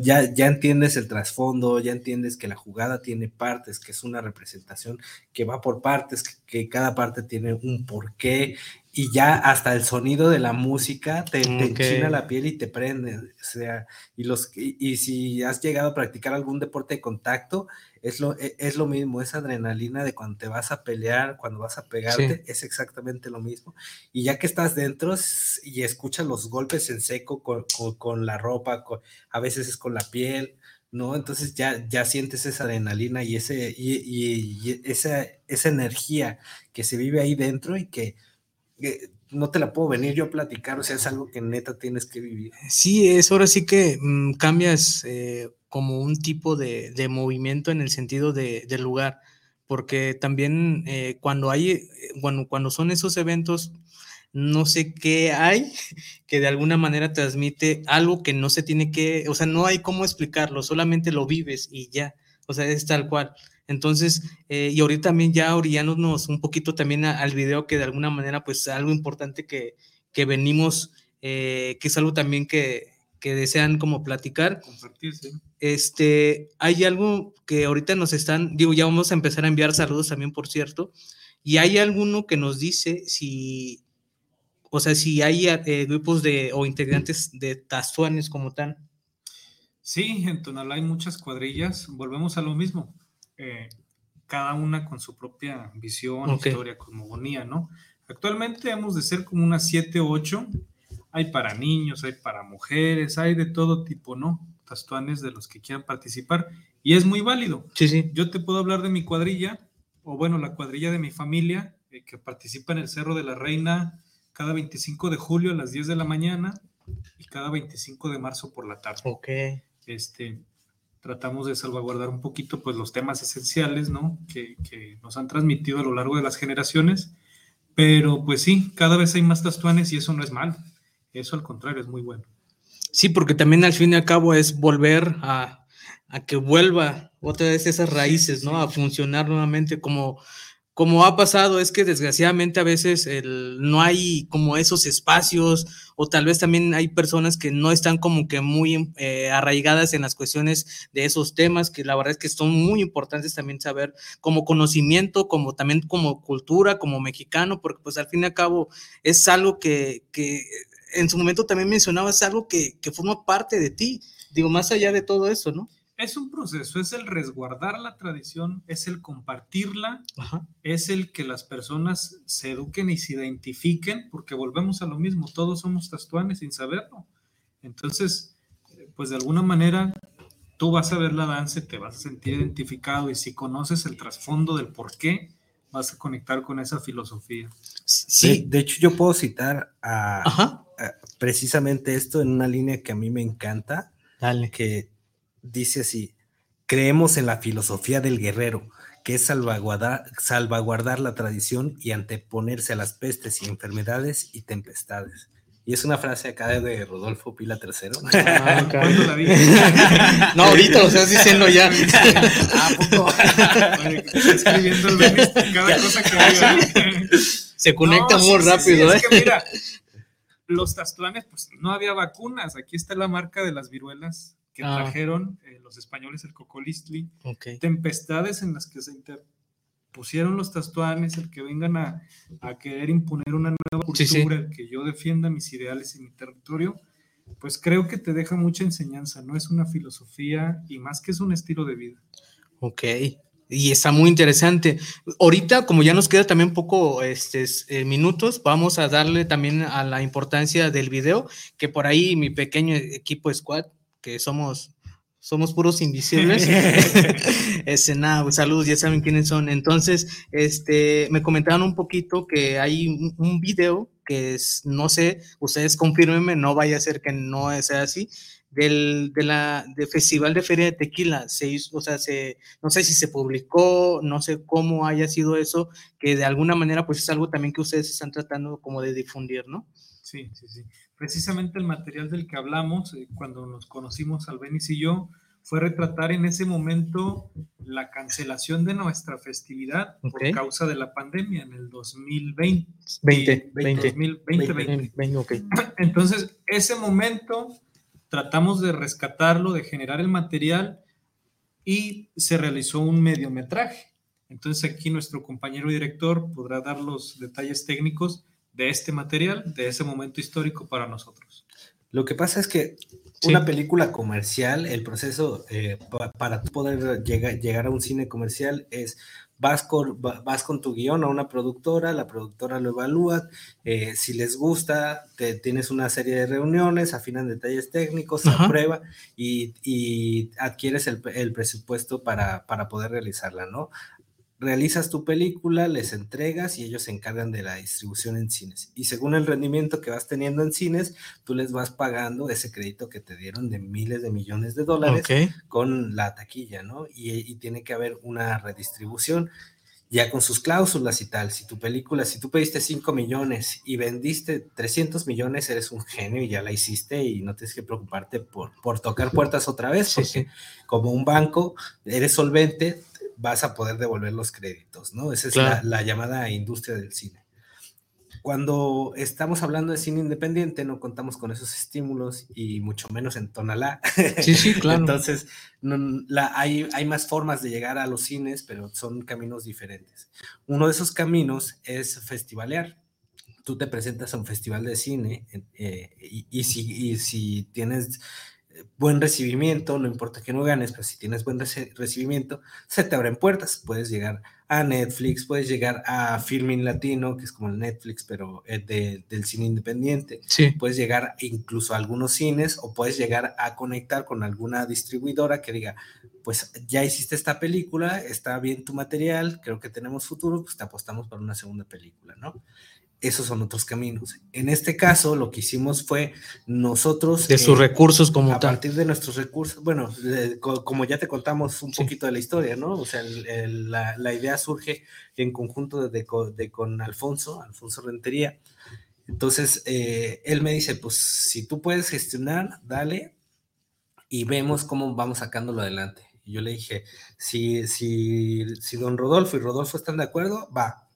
Speaker 4: Ya, ya entiendes el trasfondo, ya entiendes que la jugada tiene partes, que es una representación que va por partes, que, que cada parte tiene un porqué, y ya hasta el sonido de la música te, te okay. enchina la piel y te prende, o sea, y, los, y, y si has llegado a practicar algún deporte de contacto, es lo, es lo mismo, esa adrenalina de cuando te vas a pelear, cuando vas a pegarte, sí. es exactamente lo mismo. Y ya que estás dentro y escuchas los golpes en seco con, con, con la ropa, con, a veces es con la piel, ¿no? Entonces ya, ya sientes esa adrenalina y, ese, y, y, y esa, esa energía que se vive ahí dentro y que, que no te la puedo venir yo a platicar, o sea, es algo que neta tienes que vivir.
Speaker 3: Sí, es ahora sí que mmm, cambias eh, como un tipo de, de, movimiento en el sentido de, del lugar, porque también eh, cuando hay, bueno, cuando son esos eventos, no sé qué hay que de alguna manera transmite algo que no se tiene que, o sea, no hay cómo explicarlo, solamente lo vives y ya, o sea, es tal cual. Entonces, eh, y ahorita también ya orillándonos un poquito también a, al video que de alguna manera, pues algo importante que, que venimos, eh, que es algo también que, que desean como platicar.
Speaker 5: Compartir, sí.
Speaker 3: Este, hay algo que ahorita nos están, digo, ya vamos a empezar a enviar saludos también, por cierto, y hay alguno que nos dice si, o sea, si hay eh, grupos de, o integrantes de tazuanes como tal.
Speaker 5: Sí, en Tonalá hay muchas cuadrillas, volvemos a lo mismo eh, cada una con su propia visión, okay. historia, cosmogonía, ¿no? Actualmente hemos de ser como unas 7 o 8. Hay para niños, hay para mujeres, hay de todo tipo, ¿no? Tastuanes de los que quieran participar. Y es muy válido.
Speaker 3: Sí, sí.
Speaker 5: Yo te puedo hablar de mi cuadrilla, o bueno, la cuadrilla de mi familia, eh, que participa en el Cerro de la Reina cada 25 de julio a las 10 de la mañana y cada 25 de marzo por la tarde.
Speaker 3: Ok.
Speaker 5: Este, tratamos de salvaguardar un poquito pues los temas esenciales, ¿no? Que, nos han transmitido a lo largo de las generaciones, pero pues sí, cada vez hay más tastuanes y eso no es malo, eso al contrario es muy bueno.
Speaker 3: Sí, porque también al fin y al cabo es volver a, a que vuelva otra vez esas raíces, ¿no? A funcionar nuevamente como como ha pasado es que desgraciadamente a veces el, no hay como esos espacios o tal vez también hay personas que no están como que muy eh, arraigadas en las cuestiones de esos temas que la verdad es que son muy importantes también saber como conocimiento, como también como cultura, como mexicano, porque pues al fin y al cabo es algo que, que en su momento también mencionaba, es algo que, que forma parte de ti, digo, más allá de todo eso, ¿no?
Speaker 5: Es un proceso, es el resguardar la tradición, es el compartirla, Ajá. es el que las personas se eduquen y se identifiquen, porque volvemos a lo mismo, todos somos tastuanes sin saberlo. Entonces, pues de alguna manera tú vas a ver la danza, te vas a sentir identificado y si conoces el trasfondo del por qué, vas a conectar con esa filosofía.
Speaker 4: Sí, de, de hecho yo puedo citar a, a, precisamente esto en una línea que a mí me encanta,
Speaker 3: Dale.
Speaker 4: que dice así, creemos en la filosofía del guerrero, que es salvaguardar, salvaguardar, la tradición y anteponerse a las pestes y enfermedades y tempestades. Y es una frase acá de Rodolfo Pila III.
Speaker 3: Ah, okay. la no, ahorita lo estás diciendo ya.
Speaker 5: ¿A poco? escribiendo el cada cosa que.
Speaker 3: Se conecta no, muy
Speaker 5: sí,
Speaker 3: rápido,
Speaker 5: sí,
Speaker 3: ¿eh?
Speaker 5: Es que mira, los tastuanes, pues no había vacunas. Aquí está la marca de las viruelas que ah. trajeron eh, los españoles el cocolistli,
Speaker 3: okay.
Speaker 5: tempestades en las que se interpusieron los tastuanes, el que vengan a, a querer imponer una nueva cultura, sí, sí. el que yo defienda mis ideales en mi territorio, pues creo que te deja mucha enseñanza, no es una filosofía y más que es un estilo de vida.
Speaker 3: Ok. Y está muy interesante. Ahorita, como ya nos queda también poco este, eh, minutos, vamos a darle también a la importancia del video, que por ahí mi pequeño equipo squad, que somos somos puros invisibles. este, nada, saludos, ya saben quiénes son. Entonces, este, me comentaron un poquito que hay un, un video que es, no sé, ustedes confírmenme, no vaya a ser que no sea así, del de la, de Festival de Feria de Tequila. Se hizo, o sea, se, no sé si se publicó, no sé cómo haya sido eso, que de alguna manera pues es algo también que ustedes están tratando como de difundir, ¿no?
Speaker 5: Sí, sí, sí. Precisamente el material del que hablamos eh, cuando nos conocimos Albenis y yo fue retratar en ese momento la cancelación de nuestra festividad por causa de la pandemia en el 2020.
Speaker 3: 20,
Speaker 5: 20,
Speaker 3: 20.
Speaker 5: 2020.
Speaker 3: 20, ok.
Speaker 5: Entonces, ese momento tratamos de rescatarlo, de generar el material y se realizó un mediometraje. Entonces aquí nuestro compañero director podrá dar los detalles técnicos de este material, de ese momento histórico para nosotros.
Speaker 4: Lo que pasa es que
Speaker 3: Sí.
Speaker 4: una película comercial, el proceso eh, pa- para poder llegar, llegar a un cine comercial es vas con, va- vas con tu guion a una productora, la productora lo evalúa, eh, si les gusta, te, tienes una serie de reuniones, afinan detalles técnicos, se
Speaker 3: Ajá.
Speaker 4: aprueba y, y adquieres el, el presupuesto para, para poder realizarla, ¿no? Realizas tu película, les entregas y ellos se encargan de la distribución en cines. Y según el rendimiento que vas teniendo en cines, tú les vas pagando ese crédito que te dieron de miles de millones de dólares
Speaker 3: Ok.
Speaker 4: con la taquilla, ¿no? Y, y tiene que haber una redistribución ya con sus cláusulas y tal. Si tu película, si tú pediste 5 millones y vendiste 300 millones, eres un genio y ya la hiciste y no tienes que preocuparte por, por tocar puertas otra vez,
Speaker 3: Sí,
Speaker 4: porque
Speaker 3: sí.
Speaker 4: como un banco, eres solvente, vas a poder devolver los créditos, ¿no? Esa es
Speaker 3: Claro.
Speaker 4: la, la llamada industria del cine. Cuando estamos hablando de cine independiente, no contamos con esos estímulos y mucho menos en Tonalá.
Speaker 3: Sí, sí, claro.
Speaker 4: Entonces, no- la- hay, hay más formas de llegar a los cines, pero son caminos diferentes. Uno de esos caminos es festivalear. Tú te presentas a un festival de cine eh, y, y si, y si tienes buen recibimiento, no importa que no ganes, pero si tienes buen recibimiento, se te abren puertas. Puedes llegar a Netflix, puedes llegar a Filmin Latino, que es como el Netflix, pero eh, de- del cine independiente
Speaker 3: Sí.
Speaker 4: puedes llegar incluso a algunos cines o puedes llegar a conectar con alguna distribuidora que diga, pues ya hiciste esta película, está bien tu material, creo que tenemos futuro, pues te apostamos para una segunda película, ¿no? Esos son otros caminos. En este caso, lo que hicimos fue nosotros...
Speaker 3: De
Speaker 4: eh,
Speaker 3: sus recursos como
Speaker 4: a
Speaker 3: tal.
Speaker 4: partir de nuestros recursos, bueno, de- como ya te contamos un
Speaker 3: Sí.
Speaker 4: poquito de la historia, ¿no? O sea, el- el- la, la idea surge en conjunto de, de co- de con Alfonso, Alfonso Rentería. Entonces, eh, él me dice, pues si tú puedes gestionar, dale y vemos cómo vamos sacándolo adelante. Y yo le dije, si, si, si don Rodolfo y Rodolfo están de acuerdo, va.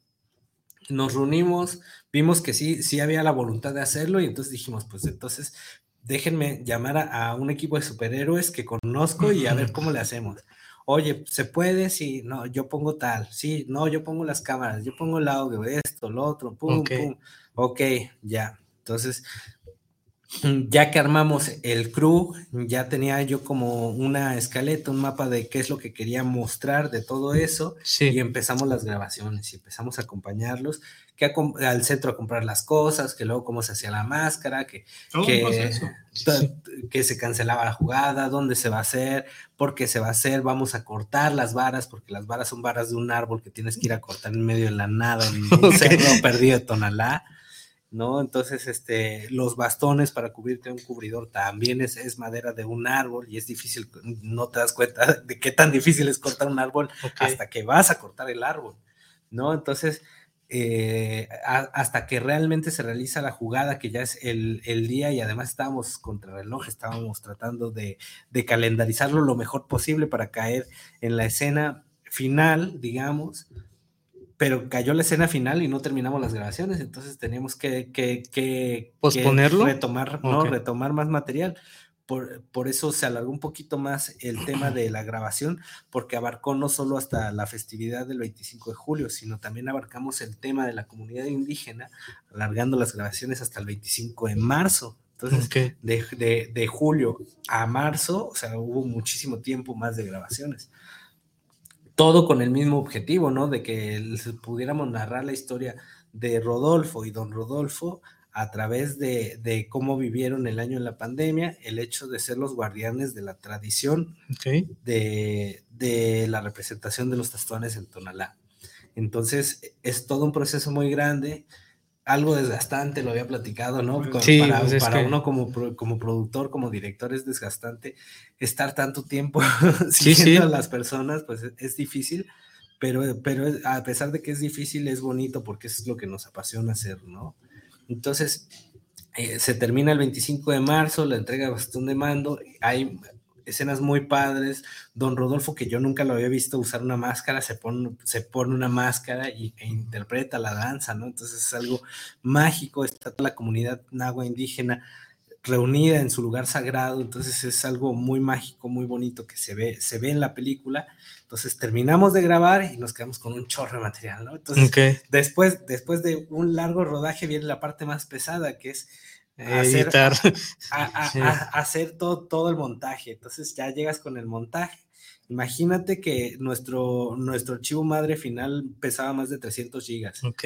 Speaker 4: Nos reunimos, vimos que sí, sí había la voluntad de hacerlo y entonces dijimos, pues entonces déjenme llamar a, a un equipo de superhéroes que conozco y a ver cómo le hacemos. Oye, ¿se puede? Sí, no, yo pongo tal, sí, no, yo pongo las cámaras, yo pongo el audio, esto, lo otro, pum,
Speaker 3: Ok.
Speaker 4: pum. Ok, ya. Entonces, ya que armamos el crew, ya tenía yo como una escaleta, un mapa de qué es lo que quería mostrar de todo eso y empezamos las grabaciones y empezamos a acompañarlos, que a al centro a comprar las cosas, que luego cómo se hacía la máscara, que,
Speaker 5: Todo
Speaker 4: que, ta- que se cancelaba la jugada, dónde se va a hacer, por qué se va a hacer, vamos a cortar las varas, porque las varas son varas de un árbol que tienes que ir a cortar en medio de la nada, en un
Speaker 3: Ok.
Speaker 4: cerro perdido de Tonalá. ¿No? Entonces, este, los bastones para cubrirte un cubridor también es, es madera de un árbol y es difícil, no te das cuenta de qué tan difícil es cortar un árbol hasta que vas a cortar el árbol, ¿no? Entonces, eh, a- hasta que realmente se realiza la jugada, que ya es el, el día y además estábamos contra reloj, estábamos tratando de, de calendarizarlo lo mejor posible para caer en la escena final, digamos, pero cayó la escena final y no terminamos las grabaciones, entonces teníamos que, que, que- que
Speaker 3: ¿Posponerlo?
Speaker 4: retomar, no, retomar más material. Por, por eso se alargó un poquito más el tema de la grabación, porque abarcó no solo hasta la festividad del 25 de julio, sino también abarcamos el tema de la comunidad indígena, alargando las grabaciones hasta el 25 de marzo. Entonces, de, de- de julio a marzo, o sea, hubo muchísimo tiempo más de grabaciones. Todo con el mismo objetivo, ¿no? De que pudiéramos narrar la historia de Rodolfo y don Rodolfo a través de, de cómo vivieron el año en la pandemia, el hecho de ser los guardianes de la tradición de, de la representación de los tastones en Tonalá. Entonces, es todo un proceso muy grande, algo desgastante, lo había platicado, ¿no?
Speaker 3: Sí,
Speaker 4: para
Speaker 3: pues es
Speaker 4: para
Speaker 3: que-
Speaker 4: uno como, como productor, como director, es desgastante estar tanto tiempo
Speaker 3: Sí,
Speaker 4: siguiendo
Speaker 3: sí.
Speaker 4: a las personas, pues es, es difícil, pero, pero es- a pesar de que es difícil, es bonito porque es lo que nos apasiona hacer, ¿no? Entonces, eh, se termina el 25 de marzo, la entrega de bastón de mando, hay escenas muy padres, don Rodolfo, que yo nunca lo había visto usar una máscara, se pone, se pone una máscara y, e interpreta la danza, ¿no? Entonces es algo mágico, está toda la comunidad nahua indígena reunida en su lugar sagrado, entonces es algo muy mágico, muy bonito que se ve, se ve en la película. Entonces terminamos de grabar y nos quedamos con un chorro de material, ¿no? Entonces después, después de un largo rodaje viene la parte más pesada, que es hacer,
Speaker 3: Editar.
Speaker 4: a- a-
Speaker 3: Sí.
Speaker 4: a- hacer todo, todo el montaje. Entonces ya llegas con el montaje. Imagínate que nuestro, nuestro archivo madre final pesaba más de 300 gigas.
Speaker 3: Ok.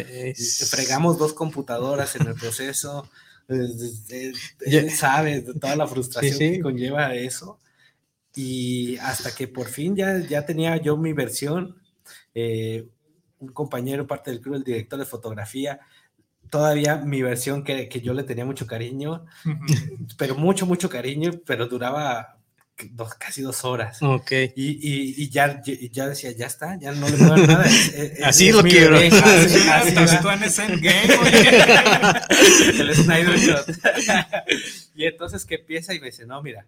Speaker 4: Fregamos dos computadoras en el proceso. eh, eh, él sabe toda la frustración
Speaker 3: Sí, sí.
Speaker 4: que conlleva eso. Y hasta que por fin ya, ya tenía yo mi versión, eh, un compañero, parte del club, el director de fotografía, todavía mi versión que, que yo le tenía mucho cariño, pero mucho, mucho cariño, pero duraba dos, casi dos horas.
Speaker 3: Ok.
Speaker 4: Y, y, y ya, y ya decía, ya está, ya no le muevan nada. es- es-
Speaker 3: Así
Speaker 4: es
Speaker 3: lo quiero.
Speaker 4: bebé, así-
Speaker 7: Endgame, oye.
Speaker 4: el Snyder Cut. y entonces que empieza y me dice, no, mira,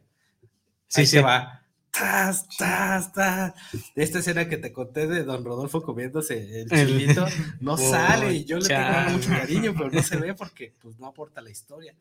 Speaker 3: Sí,
Speaker 4: ahí
Speaker 3: sí.
Speaker 4: se va. Tas, tas, tas. Esta escena que te conté de don Rodolfo comiéndose el chilito, no
Speaker 3: Oh,
Speaker 4: sale y yo le tengo mucho cariño, pero no se ve porque pues no aporta la historia.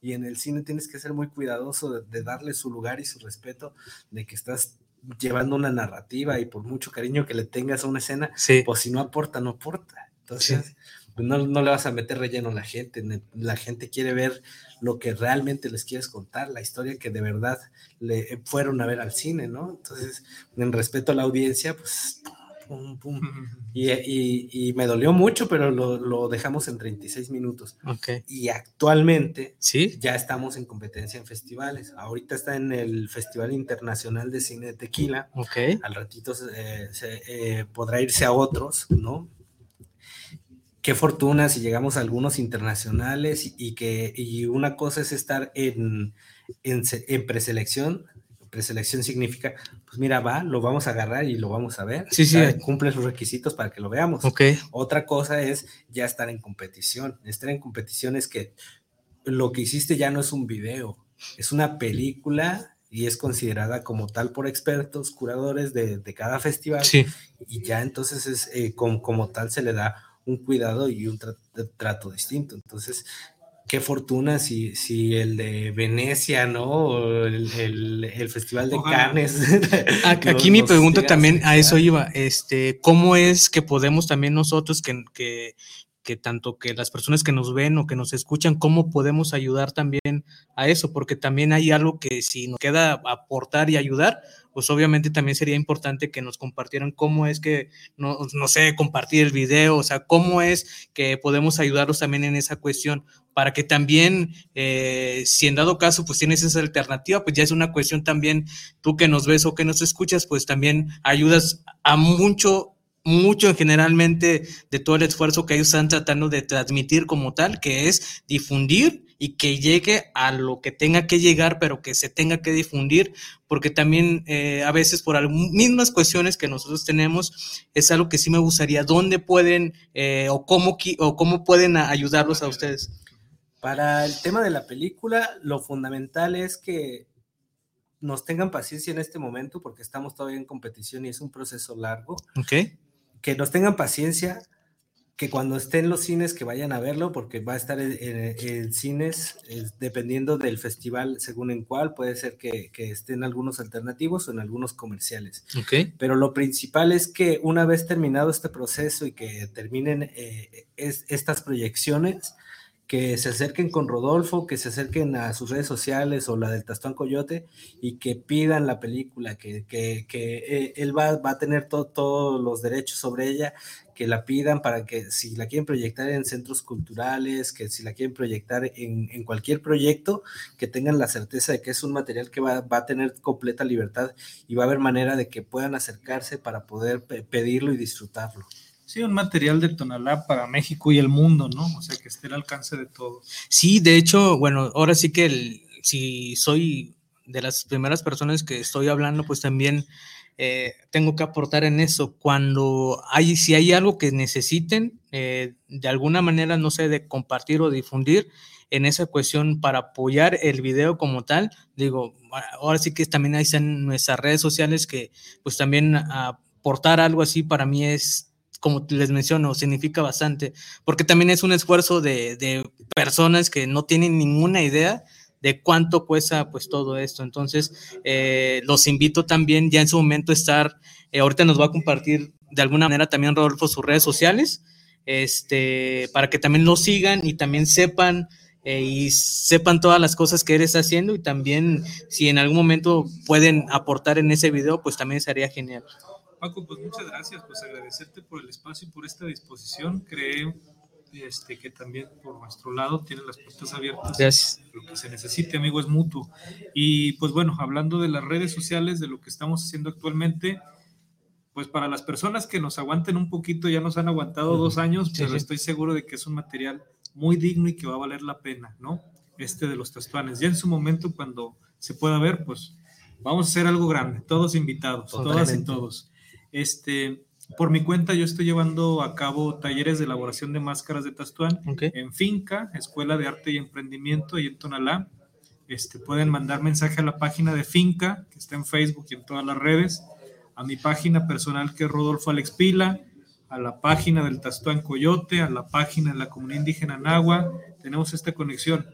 Speaker 4: Y en el cine tienes que ser muy cuidadoso de, de darle su lugar y su respeto, de que estás llevando una narrativa y por mucho cariño que le tengas a una escena,
Speaker 3: Sí.
Speaker 4: pues si no aporta, no aporta. Entonces, no, no le vas a meter relleno a la gente. La gente quiere ver lo que realmente les quieres contar, la historia que de verdad le fueron a ver al cine, ¿no? Entonces, en respeto a la audiencia, pues, pum, pum. Y, y- y me dolió mucho, pero lo, lo dejamos en 36 minutos.
Speaker 3: Ok.
Speaker 4: Y actualmente
Speaker 3: Sí.
Speaker 4: ya estamos en competencia en festivales. Ahorita está en el Festival Internacional de Cine de Tequila
Speaker 3: Ok.
Speaker 4: al ratito eh, se, eh, podrá irse a otros, ¿no? Qué fortuna si llegamos a algunos internacionales y, y que y una cosa es estar en, en, en preselección. Preselección significa, pues mira, va, lo vamos a agarrar y lo vamos a ver.
Speaker 3: Sí, sí.
Speaker 4: Ah, Cumple los requisitos para que lo veamos.
Speaker 3: Ok.
Speaker 4: Otra cosa es ya estar en competición. Estar en competición es que lo que hiciste ya no es un video, es una película y es considerada como tal por expertos, curadores de, de cada festival.
Speaker 3: Sí.
Speaker 4: Y ya entonces es, eh, como, como tal se le da un cuidado y un tra- trato distinto. Entonces, qué fortuna si, si el de Venecia, ¿no? O el, el- el Festival de
Speaker 7: Ojalá.
Speaker 4: Cannes.
Speaker 3: Aquí mi pregunta también a eso iba, este, ¿cómo es que podemos también nosotros que, que, que tanto que las personas que nos ven o que nos escuchan, cómo podemos ayudar también a eso? Porque también hay algo que si nos queda aportar y ayudar, pues obviamente también sería importante que nos compartieran cómo es que, no, no sé, compartir el video, o sea, cómo es que podemos ayudarlos también en esa cuestión para que también, eh, si en dado caso, pues tienes esa alternativa, pues ya es una cuestión también, tú que nos ves o que nos escuchas, pues también ayudas a mucho, mucho generalmente de todo el esfuerzo que ellos están tratando de transmitir como tal, que es difundir y que llegue a lo que tenga que llegar, pero que se tenga que difundir, porque también eh, a veces por mismas cuestiones que nosotros tenemos, es algo que sí me gustaría, ¿dónde pueden eh, o, cómo, o cómo pueden ayudarlos a ustedes?
Speaker 4: Para el tema de la película, lo fundamental es que nos tengan paciencia en este momento porque estamos todavía en competición y es un proceso largo.
Speaker 3: ¿Ok?
Speaker 4: Que nos tengan paciencia, que cuando estén los cines que vayan a verlo porque va a estar en, en- en cines dependiendo del festival según en cuál, puede ser que, que estén algunos alternativos o en algunos comerciales. Pero lo principal es que una vez terminado este proceso y que terminen eh, es- estas proyecciones, que se acerquen con Rodolfo, que se acerquen a sus redes sociales o la del Tastón Coyote y que pidan la película, que, que, que eh, él va, va, a tener to, todos los derechos sobre ella, que la pidan para que si la quieren proyectar en centros culturales, que si la quieren proyectar en, en cualquier proyecto, que tengan la certeza de que es un material que va, va, a tener completa libertad y va a haber manera de que puedan acercarse para poder pe pedirlo y disfrutarlo.
Speaker 5: Sí, un material de Tonalá para México y el mundo, ¿no? O sea, que esté al alcance de todos.
Speaker 3: Sí, de hecho, bueno, ahora sí que el, si soy de las primeras personas que estoy hablando, pues también eh, tengo que aportar en eso. Cuando hay, si hay algo que necesiten, eh, de alguna manera, no sé, de compartir o difundir en esa cuestión para apoyar el video como tal, digo, ahora sí que también ahí están nuestras redes sociales que pues también aportar algo así para mí es como les menciono, significa bastante, porque también es un esfuerzo de, personas que no tienen ninguna idea de cuánto cuesta pues todo esto. Entonces, eh, los invito también ya en su momento a estar, eh, ahorita nos va a compartir de alguna manera también Rodolfo sus redes sociales, este, para que también lo sigan y también sepan eh, y sepan todas las cosas que está haciendo y también si en algún momento pueden aportar en ese video, pues también sería genial.
Speaker 5: Paco, pues muchas gracias, pues agradecerte por el espacio y por esta disposición. Creo este, que también por nuestro lado tienen las puertas abiertas.
Speaker 3: Gracias.
Speaker 5: Lo que se necesite, amigo, es mutuo. Y pues bueno, hablando de las redes sociales, de lo que estamos haciendo actualmente, pues para las personas que nos aguanten un poquito, ya nos han aguantado dos años, sí, pero sí. estoy seguro de que es un material muy digno y que va a valer la pena, ¿no? Este de los testuanes. Ya en su momento, cuando se pueda ver, pues vamos a hacer algo grande, todos invitados, Totalmente. todas y todos. Este, por mi cuenta, yo estoy llevando a cabo talleres de elaboración de máscaras de Tastuán
Speaker 3: okay.
Speaker 5: en Finca, Escuela de Arte y Emprendimiento, y en Tonalá. Este, pueden mandar mensaje a la página de Finca, que está en Facebook y en todas las redes, a mi página personal que es Rodolfo Alex Pila, a la página del Tastuán Coyote, a la página de la comunidad indígena Nahua. Tenemos esta conexión.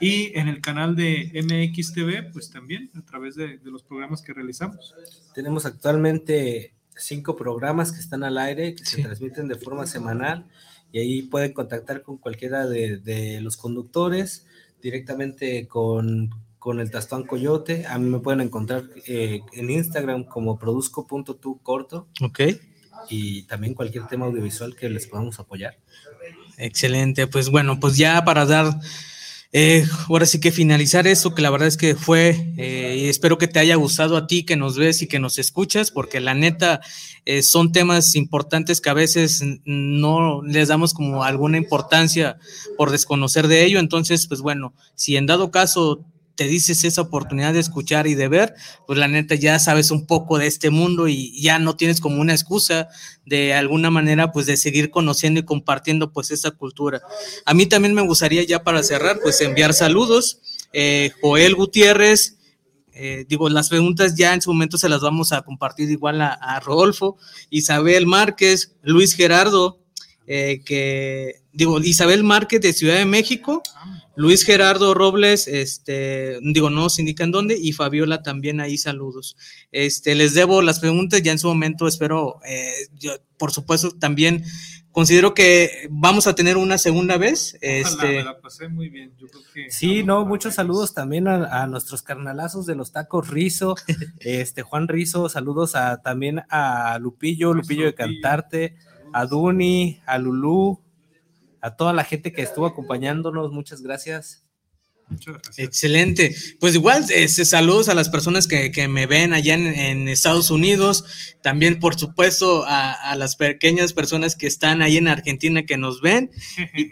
Speaker 5: Y en el canal de MXTV, pues también a través de, de los programas que realizamos.
Speaker 4: Tenemos actualmente cinco programas que están al aire, que sí. se transmiten de forma semanal y ahí pueden contactar con cualquiera de, de los conductores, directamente con, con el Tastón Coyote. A mí me pueden encontrar eh, en Instagram como produzco.tu corto.
Speaker 3: Ok.
Speaker 4: Y también cualquier tema audiovisual que les podamos apoyar.
Speaker 3: Excelente, pues bueno, pues ya para dar eh, ahora sí que finalizar eso, que la verdad es que fue, eh, y espero que te haya gustado a ti, que nos ves y que nos escuchas, porque la neta eh, son temas importantes que a veces no les damos como alguna importancia por desconocer de ello. Entonces, pues bueno, si en dado caso te dices esa oportunidad de escuchar y de ver, pues la neta ya sabes un poco de este mundo y ya no tienes como una excusa de alguna manera pues de seguir conociendo y compartiendo pues esta cultura. A mí también me gustaría ya para cerrar pues enviar saludos. Eh, Joel Gutiérrez, eh, digo, las preguntas ya en su momento se las vamos a compartir igual a, a Rodolfo, Isabel Márquez, Luis Gerardo, eh, que digo, Isabel Márquez de Ciudad de México, Luis Gerardo Robles, este, digo, no se indican dónde, y Fabiola también ahí saludos. Este, les debo las preguntas, ya en su momento espero, eh, yo, por supuesto, también considero que vamos a tener una segunda vez.
Speaker 5: Ojalá,
Speaker 3: este,
Speaker 5: me la pasé muy bien. Yo creo que
Speaker 4: sí, no, muchos saludos también a, a, nuestros carnalazos de los tacos Rizo, este Juan Rizo, saludos a también a Lupillo, Lupillo de Cantarte, a Duni, a Lulú, a toda la gente que estuvo acompañándonos, muchas gracias.
Speaker 3: Excelente. Pues igual, este, saludos a las personas que, que me ven allá en, Estados Unidos, también por supuesto a, a, las pequeñas personas que están ahí en Argentina que nos ven.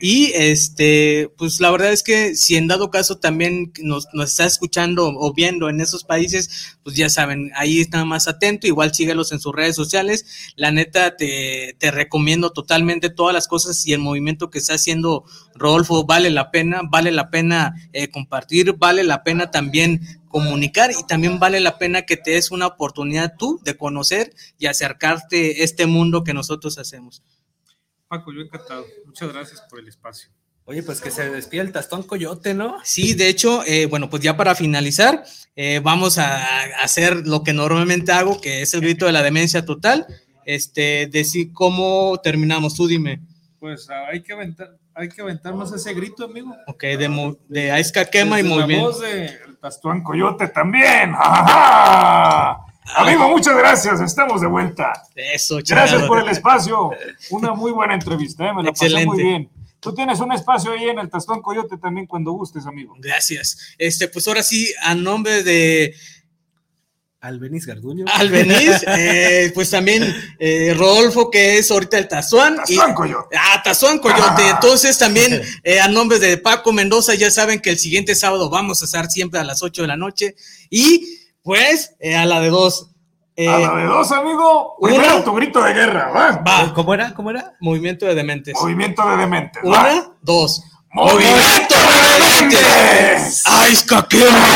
Speaker 3: Y, este, pues la verdad es que si en dado caso también nos, nos está escuchando o viendo en esos países, pues ya saben, ahí está más atento, igual síguelos en sus redes sociales. La neta, te, te recomiendo totalmente todas las cosas y el movimiento que está haciendo Rodolfo vale la pena, vale la pena eh, compartir, vale la pena también comunicar y también vale la pena que te des una oportunidad tú de conocer y acercarte a este mundo que nosotros hacemos.
Speaker 5: Paco, yo encantado. Muchas gracias por el espacio.
Speaker 4: Oye, pues que se despida el tastón coyote, ¿no?
Speaker 3: Sí, de hecho, eh, bueno, pues ya para finalizar, eh, vamos a, a, hacer lo que normalmente hago, que es el grito de la demencia total. Este, decir cómo terminamos, tú dime.
Speaker 5: Pues hay que aventar, hay que aventarnos ese grito, amigo.
Speaker 3: Ok, de, de Quema y
Speaker 5: Desde la
Speaker 3: movimiento.
Speaker 5: voz de-
Speaker 2: El Tastuán Coyote también. ¡Ajá! Amigo, muchas gracias. Estamos de vuelta.
Speaker 3: Eso,
Speaker 2: Gracias
Speaker 3: chingado.
Speaker 2: por el espacio. Una muy buena entrevista, ¿eh? me la pasé
Speaker 3: Excelente.
Speaker 2: muy bien. Tú tienes un espacio ahí en el Tastuán Coyote también cuando gustes, amigo.
Speaker 3: Gracias. Este, pues ahora sí, a nombre de
Speaker 4: Albeniz Garduño.
Speaker 3: Albeniz, eh, pues también eh, Rodolfo, que es ahorita el Tazuán.
Speaker 2: Tastuán Coyote.
Speaker 3: Ah, Tazón Coyote. Entonces también eh, a nombre de Paco Mendoza, ya saben que el siguiente sábado vamos a estar siempre a las 8 de la noche. Y pues eh, a la de dos. Eh,
Speaker 2: A la de dos, amigo. Primero tu grito de guerra, ¿va?
Speaker 3: va,
Speaker 4: ¿Cómo era? ¿Cómo era?
Speaker 3: movimiento de dementes.
Speaker 2: Movimiento de dementes. ¿va?
Speaker 3: Una, dos.
Speaker 2: ¡Movimiento
Speaker 3: caquema!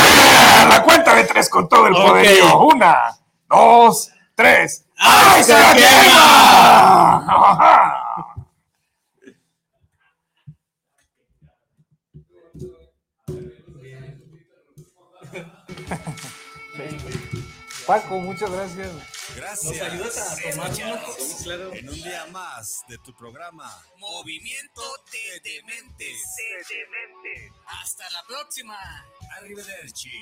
Speaker 2: A la cuenta de tres con todo el
Speaker 3: Ok.
Speaker 2: poderío. Una, dos, tres. Ajá.
Speaker 5: Paco, muchas gracias.
Speaker 1: Gracias.
Speaker 3: ¿Nos ayudas a tomar claro.
Speaker 1: En un día más de tu programa Movimiento de Dementes. Hasta la próxima. Arrivederci.